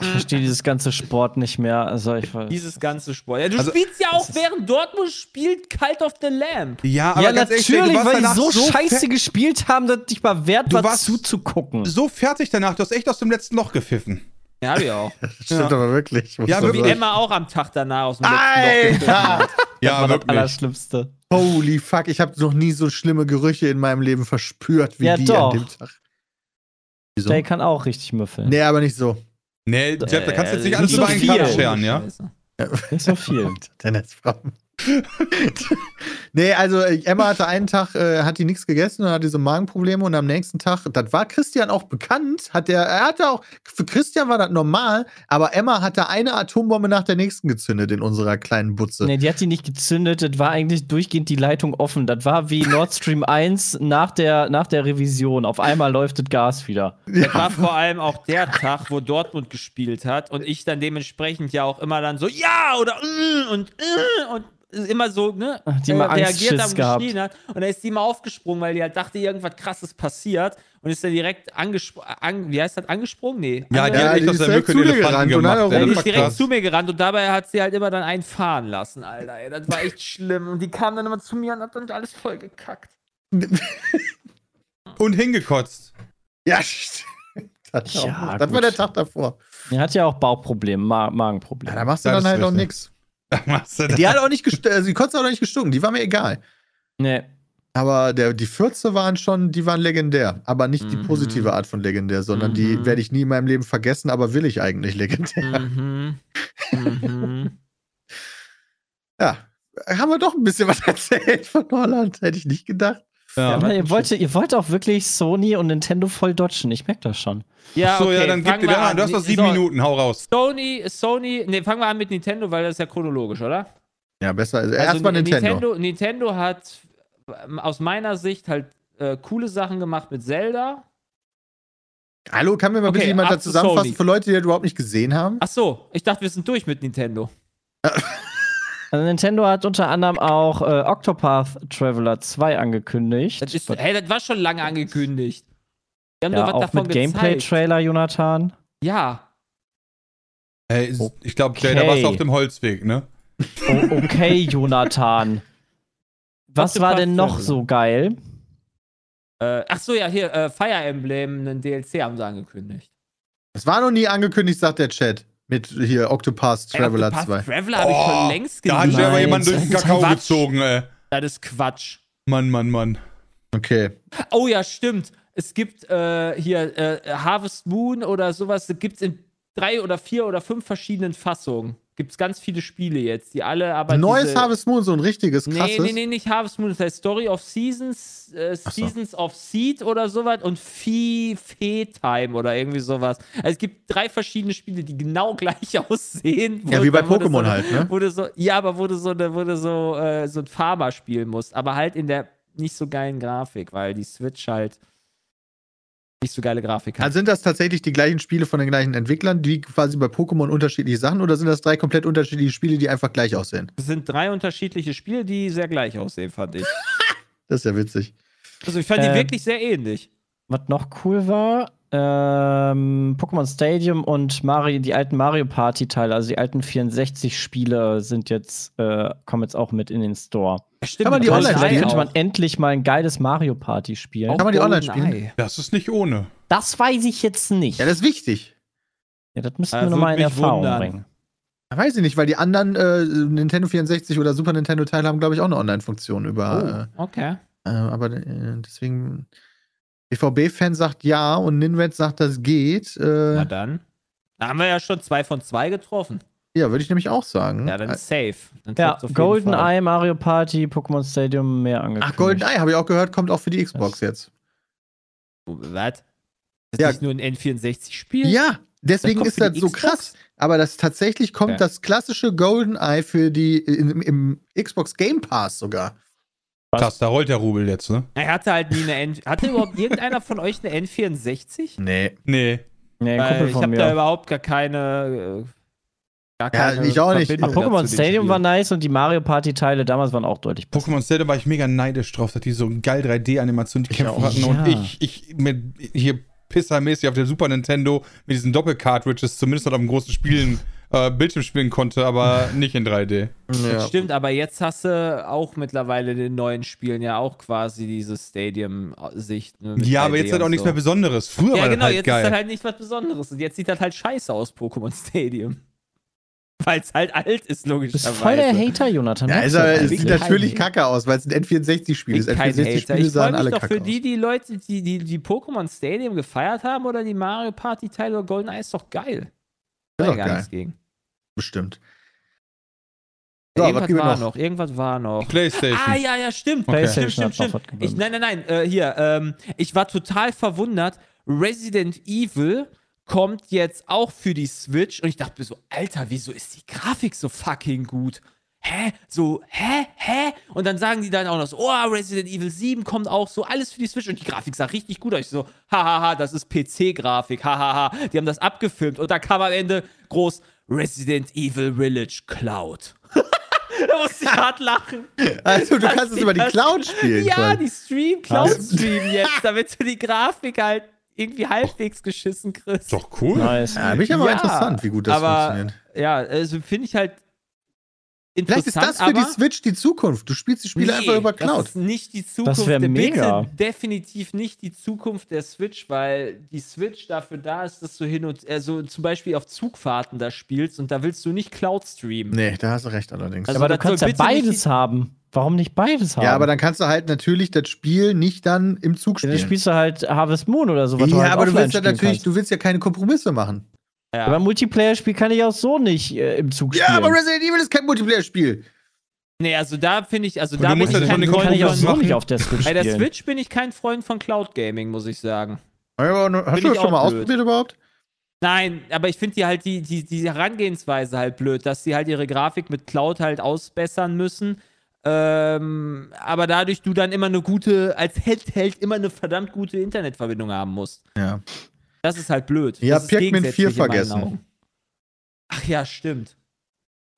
Ich verstehe dieses ganze Sport nicht mehr. Also ich weiß. Dieses ganze Sport. Ja, du Also- spielst ja auch, während Dortmund spielt, Cult of the Lamb. Ja, aber ja, ganz ehrlich, natürlich, du warst weil die so, so scheiße gespielt haben, dass dich mal wert Du war, warst- zuzugucken. so fertig danach. Du hast echt aus dem letzten Loch gepfiffen. Ja, hab ich auch. [laughs] Das stimmt aber wirklich. Ja, So wie wirklich. sagen. Emma auch am Tag danach aus dem letzten Loch Alter! Ja, war das Allerschlimmste. Holy fuck, ich habe noch nie so schlimme Gerüche in meinem Leben verspürt wie Ja, die doch. an dem Tag. Wieso? Jay kann auch richtig müffeln. Nee, aber nicht so. Nee, Jeff, da kannst du jetzt nicht Äh, alles nicht über so einen. Kamm scheren, ja? Nicht so viel. [laughs] Dennis Fromm. [laughs] nee, also äh, Emma hatte einen Tag, äh, hat die nichts gegessen und hatte so Magenprobleme und am nächsten Tag, das war Christian auch bekannt, hat der, er hatte auch, für Christian war das normal, aber Emma hatte eine Atombombe nach der nächsten gezündet in unserer kleinen Butze. Nee, die hat die nicht gezündet. Das war eigentlich durchgehend die Leitung offen. Das war wie Nord Stream 1 nach der, nach der Revision. Auf einmal läuft das Gas wieder. Das war vor allem auch der Tag, wo Dortmund gespielt hat und ich dann dementsprechend ja auch immer dann so, ja oder mm, und mm, und immer so, ne, Die mal reagiert Angstschiss haben, gehabt. geschrien hat. Und dann ist die mal aufgesprungen, weil die halt dachte, irgendwas krasses passiert und ist dann direkt angesprungen, an, wie heißt das, angesprungen? Nee. Ja, ange- die Ja, hat die echt aus ist der direkt zu Elefanten gerannt und Ja, die ist direkt krass. zu mir gerannt und dabei hat sie halt immer dann einen fahren lassen, Alter. Ey. Das war echt schlimm. Und die kam dann immer zu mir und hat dann alles voll gekackt. Und hingekotzt. Ja, stimmt. [laughs] Das, Ja, das war der Tag davor. Er hat ja auch Bauchprobleme, Ma Magenprobleme. Ja, da machst du Das dann halt auch richtig. [laughs] Die hat auch nicht gestunken, also die konnte auch noch nicht gestunken, die war mir egal. nee. Aber der, die Fürze waren schon, die waren legendär. Aber nicht die Mhm. positive Art von legendär, sondern die Mhm. werde ich nie in meinem Leben vergessen, aber will ich eigentlich legendär. Mhm. Mhm. [laughs] Ja, haben wir doch ein bisschen was [laughs] erzählt von Holland, hätte ich nicht gedacht. Ja. Aber ihr wollt, ihr wollt auch wirklich Sony und Nintendo voll dodgen. Ich merke das schon. Ja, so, okay, ja, dann gib dir da, an. du hast noch sieben So, Minuten, hau raus. Sony, Sony, ne, fangen wir an mit Nintendo, weil das ist ja chronologisch, oder? Ja, besser. Also Also erstmal Nintendo. Nintendo. Nintendo hat ähm, aus meiner Sicht halt äh, coole Sachen gemacht mit Zelda. Hallo, kann mir mal Okay, bitte jemand da zu zusammenfassen Sony. für Leute, die das überhaupt nicht gesehen haben? Ach so, ich dachte, wir sind durch mit Nintendo. [laughs] Also Nintendo hat unter anderem auch äh, Octopath Traveler 2 angekündigt. Das ist, hey, das war schon lange angekündigt. Wir haben ja, nur was auch davon mit gezeigt. Gameplay-Trailer, Jonathan. Ja. Ey, ist- ich glaube, Jay, da warst du auf dem Holzweg, ne? Oh, okay, [laughs] Jonathan. Was war denn noch Traveler. so geil? Äh, ach so, ja, hier, äh, Fire Emblem, einen DLC haben sie angekündigt. Es war noch nie angekündigt, sagt der Chat. Mit hier Octopath Traveler Ey, Octopath 2. Traveler habe ich schon längst Da hat. Jay aber jemand durch den Kakao Quatsch. gezogen, ey. Das ist Quatsch. Mann, Mann, Mann. Okay. Oh ja, stimmt. Es gibt äh, hier äh, Harvest Moon oder sowas. Gibt es in drei oder vier oder fünf verschiedenen Fassungen. Gibt es ganz viele Spiele jetzt, die alle aber. Neues diese, Harvest Moon, so ein richtiges, krasses. Nee, nee, nee, nicht Harvest Moon. Das heißt Story of Seasons, äh, Ach so. Seasons of Seed oder sowas und Fee, Fee Time oder irgendwie sowas. Also es gibt drei verschiedene Spiele, die genau [laughs] gleich aussehen. Ja, wie bei Pokémon so, halt, ne? Wo du so, ja, aber wo du so, eine, wo du so, äh, so ein Farmer spielen musst. Aber halt in der nicht so geilen Grafik, weil die Switch halt nicht so geile Grafik hat. Also sind das tatsächlich die gleichen Spiele von den gleichen Entwicklern, die quasi bei Pokémon unterschiedliche Sachen oder sind das drei komplett unterschiedliche Spiele, die einfach gleich aussehen? Es sind drei unterschiedliche Spiele, die sehr gleich aussehen, fand ich. [laughs] Das ist ja witzig. Also ich fand Ähm, die wirklich sehr ähnlich. Was noch cool war, ähm, Pokémon Stadium und Mario, die alten Mario Party Teile, also die alten 64 Spiele sind jetzt, äh, kommen jetzt auch mit in den Store. Stimmt, kann man die online spielen? könnte man endlich mal ein geiles Mario Party spielen. Auch Kann man die online GoldenEye. Das ist nicht ohne. Das weiß ich jetzt nicht. Ja, das ist wichtig. Ja, das müssten Äh, wir nochmal in Erfahrung wundern. bringen. Weiß ich nicht, weil die anderen äh, Nintendo 64 oder Super Nintendo Teile haben, glaube ich, auch eine Online-Funktion über. Oh, okay. Äh, äh, aber äh, deswegen. BVB-Fan sagt ja und Ninred sagt, das geht. Na Äh, dann. Da haben wir ja schon zwei von zwei getroffen. Ja, würde ich nämlich auch sagen. Ja, dann ist safe. Dann Ja. GoldenEye, Mario Party, Pokémon Stadium mehr angekündigt. Ach, GoldenEye habe ich auch gehört, kommt auch für die Xbox jetzt. Was? Ist Ja. nicht nur ein N64-Spiel? Ja, deswegen kommt ist das so Xbox? krass. Aber das tatsächlich kommt Okay. das klassische GoldenEye für die im, im Xbox Game Pass sogar. Was? Krass, da rollt der Rubel jetzt, ne? Er hatte halt nie eine N. Hatte überhaupt irgendeiner von euch eine N64? Nee. Nee. Nee, ein Weil ich habe da mir. überhagt gar keine. Äh, gar Ja, keine ich auch nicht. Aber Pokémon Stadium war nice und die Mario Party Teile damals waren auch deutlich besser. Pokémon Stadium war ich mega neidisch drauf, dass die so geil 3D-Animationen die Kämpfe hatten und Ja. ich, ich mit hier pissermäßig auf der Super Nintendo mit diesen Doppel-Cartridges zumindest noch auf dem großen Spielen, äh, Bildschirm spielen konnte, aber [laughs] nicht in 3D. Ja. Stimmt, aber jetzt hast du auch mittlerweile in den neuen Spielen ja auch quasi diese Stadium-Sicht. Ne, Ja, aber 3D jetzt halt auch und nichts so. mehr Besonderes. Früher Ja, war genau, das halt jetzt geil. ist das halt nicht was Besonderes. Und jetzt sieht das halt scheiße aus, Pokémon Stadium. [laughs] Weil es halt alt ist, Du bist logischerweise. voll der Hater, Jonathan. Ja, das? es sieht natürlich Hater. kacke aus, weil es ein N64-Spiel Ich ist. bin kein Hater. N64-Spiele Ich freue sahen alle doch kacke für die, aus. die Leute, die die, die Pokémon Stadium gefeiert haben oder die Mario Party Teile oder GoldenEye ist doch geil. Ist doch gar geil. nichts gegen. Bestimmt. So, was irgendwas war noch? noch? Irgendwas war noch. Playstation. Ah, ja, ja, stimmt. Okay. Stimmt, PlayStation stimmt, stimmt. Ich, nein, nein, nein. Äh, hier, ähm, ich war total verwundert. Resident Evil kommt jetzt auch für die Switch und ich dachte mir so, Alter, wieso ist die Grafik so fucking gut? Hä? So, hä? Hä? Und dann sagen die dann auch noch so, oh, Resident Evil 7 kommt auch so, alles für die Switch und die Grafik sah richtig gut aus. Ich so, hahaha, das ist PC-Grafik, hahaha. Die haben das abgefilmt und da kam am Ende groß Resident Evil Village Cloud. [laughs] da musste ich hart lachen. Also, du kannst es über die Cloud spielen. [laughs] Ja, die Stream, Cloud Stream jetzt, damit du die Grafik halt irgendwie halbwegs geschissen kriegst. Ist doch cool. Nice. ja, bin ich aber Ja, interessant, wie gut das aber, funktioniert. Ja, also finde ich halt Vielleicht ist das für die Switch die Zukunft. Du spielst die Spiele nee, einfach über Das Cloud. ist nicht die Zukunft wär der mega. Bitte definitiv nicht die Zukunft der Switch, weil die Switch dafür da ist, dass du hin und also zum Beispiel auf Zugfahrten da spielst und da willst du nicht Cloud streamen. Nee, da hast du recht allerdings. Also aber du das kannst ja beides haben. Warum nicht beides haben? ja, aber dann kannst du halt natürlich das Spiel nicht dann im Zug Ja, spielen. dann spielst du halt Harvest Moon oder so. was du ja, halt aber du willst ja natürlich, kannst. du willst ja keine Kompromisse machen. Ja. Aber Multiplayer-Spiel kann ich auch so nicht äh, im Zug spielen. Ja, aber Resident Evil ist kein Multiplayer-Spiel. Nee, also da finde ich, also Und da bin ich halt kein Freund kann ich auch so nicht auf der Switch bei der. Switch bin ich kein Freund von Cloud Gaming, muss ich sagen. Ja, aber Hast Bin du das schon mal blöd. ausprobiert überhaupt? Nein, aber ich finde die halt die, die, die Herangehensweise halt blöd, dass sie halt ihre Grafik mit Cloud halt ausbessern müssen. Ähm, aber dadurch du dann immer eine gute, als Handheld immer eine verdammt gute Internetverbindung haben musst. Ja. Das ist halt blöd. Ihr das habt Pikmin 4 gegensätzlich in meinen vergessen. Ach ja, stimmt.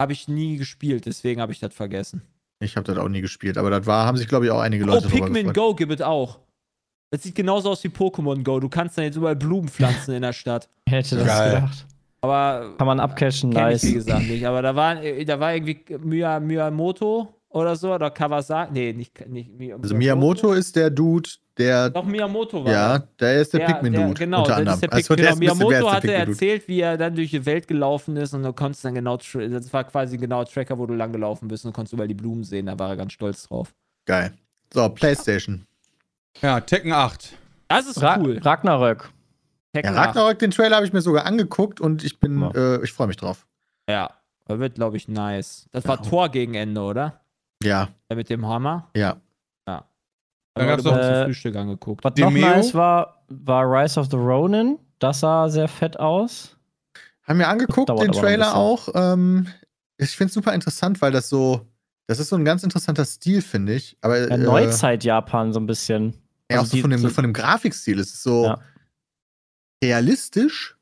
Habe ich nie gespielt, deswegen habe ich das vergessen. Ich habe das auch nie gespielt, aber das war, haben sich, glaube ich, auch einige Oh, Leute drüber Pikmin. Go gibt es auch. Das sieht genauso aus wie Pokémon Go. Du kannst dann jetzt überall Blumen pflanzen in der Stadt. [laughs] Hätte das Geil. gedacht. Aber Kann man abcashen, nice. ich, wie gesagt, nicht. Aber da war, da war irgendwie Miya, Miyamoto oder so, oder Kawasaki. Nee, nicht, nicht Miyamoto. Also Miyamoto ist der Dude, der, Doch, Miyamoto war ja, der ist der, Der- Pikmin-Dude. der- Genau, unter anderem. ist der Also, Pik genau, Miyamoto der hatte erzählt, wie er dann durch die Welt gelaufen ist und du konntest dann genau, das war quasi genau Tracker, wo du lang gelaufen bist und du konntest überall die Blumen sehen, da war er ganz stolz drauf. Geil. So, Playstation. Ja, Tekken 8. Das ist Ra cool. Ragnarök. Ja, Tekken 8. Ragnarok, den Trailer habe ich mir sogar angeguckt und ich bin, Ja. äh, ich freue mich drauf. Ja, das wird, glaube ich, nice. Das war Ja. Tor gegen Ende, oder? Ja, mit dem Hammer. Ja. Dann gab's wir noch- zum Frühstück angeguckt. Was noch Demeo? nice war, war Rise of the Ronin. Das sah sehr fett aus. Haben wir angeguckt, den noch Trailer auch. Ähm, ich finde es super interessant, weil das so, das ist so ein ganz interessanter Stil, finde ich. Aber Ja, äh, Neuzeit-Japan so ein bisschen. Ja, auch Also so die- von dem, so- von dem Grafikstil. Es ist so Ja. realistisch,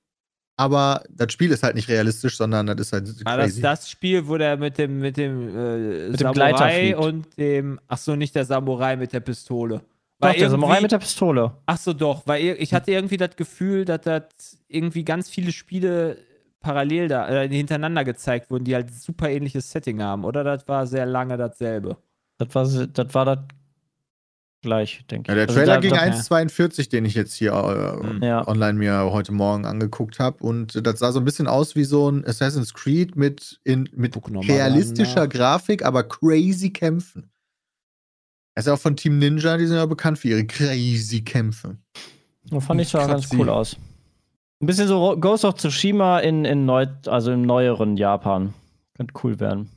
aber das Spiel ist halt nicht realistisch, sondern das ist halt War das crazy. das Spiel, wo der mit dem, mit dem, äh, Mit dem Gleiter Samurai fliegt. und dem, ach so, nicht der Samurai mit der Pistole. Doch, Weil der Samurai mit der Pistole. Ach so, doch, weil ich hatte irgendwie das Gefühl, dass das irgendwie ganz viele Spiele parallel da, äh, hintereinander gezeigt wurden, die halt super ähnliches Setting haben, oder? Das war sehr lange dasselbe. Das war, das war das gleich, denke ja, ich. der Also Trailer da- ging da- 1,42, den ich jetzt hier äh. Ja. online mir heute Morgen angeguckt habe. Und das sah so ein bisschen aus wie so ein Assassin's Creed mit, in, mit realistischer. Grafik, aber crazy Kämpfen. Er ist ja auch von Team Ninja, die sind ja bekannt für ihre crazy Kämpfe. Das fand ich sah ganz cool aus. Ein bisschen so Ghost of Tsushima in, in neu, also im neueren Japan. Könnte cool werden.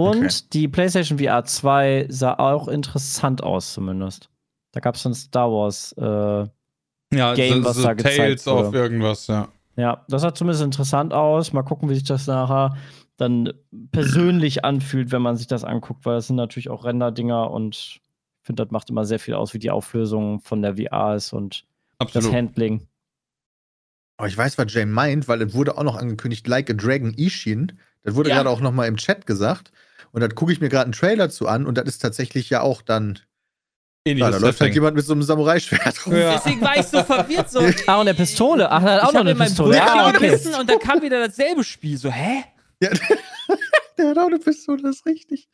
Und Okay. die PlayStation VR 2 sah auch interessant aus, zumindest. Da gab es so ein Star Wars. Äh, Ja, Game, so, was so da gezeigt Tales wurde. auf irgendwas, ja. ja, das sah zumindest interessant aus. Mal gucken, wie sich das nachher dann persönlich [clears throat] anfühlt, wenn man sich das anguckt, weil das sind natürlich auch Render-Dinger und ich finde, das macht immer sehr viel aus, wie die Auflösung von der VR ist und das Absolut. Handling. Aber ich weiß, was Jay meint, weil es wurde auch noch angekündigt, Like a Dragon Ishin. Das wurde Ja. gerade auch noch mal im Chat gesagt. Und da gucke ich mir gerade einen Trailer zu an und das ist tatsächlich ja auch dann. Ja, Ähnliches da läuft halt jemand mit so einem Samurai-Schwert rum. Ja. Deswegen war ich so verwirrt. So, [laughs] Ah, und der Pistole. Ach, er hat auch ich noch eine in meinem Pistole. Buch Ja, okay. und dann kam wieder dasselbe Spiel. So, hä? Ja, [laughs] der hat auch eine Pistole, das ist richtig.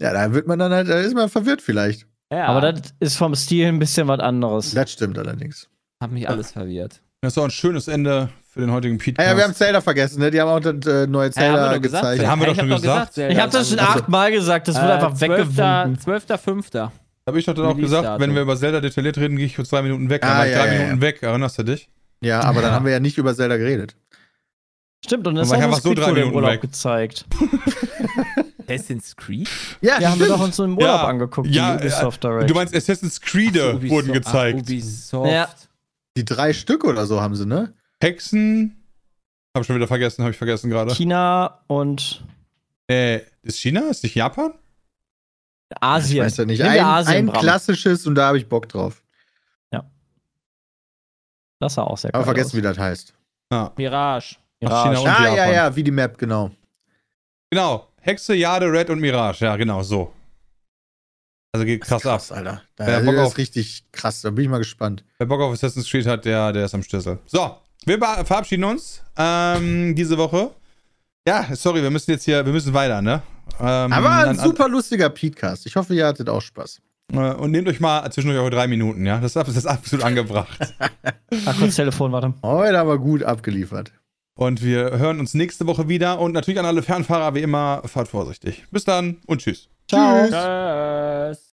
Ja, da wird man dann halt, da ist man verwirrt vielleicht. Ja, Aber das ist vom Stil ein bisschen was anderes. Das stimmt allerdings. hat mich alles verwirrt. Das ist auch ein schönes Ende für den heutigen Pete. Ja, wir haben Zelda vergessen, ne? Die haben auch das äh, neue wir Zelda gesagt, gezeigt. Ja, haben wir doch schon hab gesagt. Zelda Ich habe das schon achtmal gesagt, das wird Äh, einfach 12. weggewunken. 12.05. Habe ich doch dann auch gesagt, wenn wir über Zelda detailliert reden, gehe ich für zwei Minuten weg. Dann Ah, war ich ja, drei ja, ja. Minuten weg. Erinnerst du dich? Ja, aber dann Ja. haben wir ja nicht über Zelda geredet. Stimmt, und das Aber ich haben einfach so drei Minuten Urlaub weg. gezeigt. [laughs] Assassin's Creed? Ja, Ja, haben wir doch uns so im Urlaub Ja, angeguckt, ja, die Ubisoft Direct. Du meinst Assassin's Creed wurden gezeigt. Ach, Ubisoft. Ja. Die drei Stück oder so haben sie, ne? Hexen. Hab schon wieder vergessen, habe ich vergessen gerade. China und Äh, ist China? Ist nicht Japan? Asien. Ich weiß ja nicht. Ein, Asien, ein klassisches und da habe ich Bock drauf. Das sah auch sehr Aber geil vergessen, aus. wie das heißt. Ah, Mirage. Ach, China und Ah, Japan. ja, ja, wie die Map, genau. Genau. Hexe, Jade, Red und Mirage. Ja, genau, so. Also geht krass, krass ab. Alter. Wer Da, Bock das auf- ist richtig krass. Da bin ich mal gespannt. Wer Bock auf Assassin's Creed hat, der, der ist am Schlüssel. So, wir verabschieden uns ähm, diese Woche. Ja, sorry, wir müssen jetzt hier, wir müssen weiter, ne? Ähm, Aber ein an- an- super lustiger Podcast. Ich hoffe, ihr hattet auch Spaß. Äh, Und nehmt euch mal zwischendurch eure drei Minuten, ja? Das ist, ab- das ist absolut angebracht. [laughs] Ah, kurz Telefon, warte. Heute aber gut abgeliefert. Und wir hören uns nächste Woche wieder. Und natürlich an alle Fernfahrer, wie immer, fahrt vorsichtig. Bis dann und tschüss. Ciao. Tschüss. Tschüss.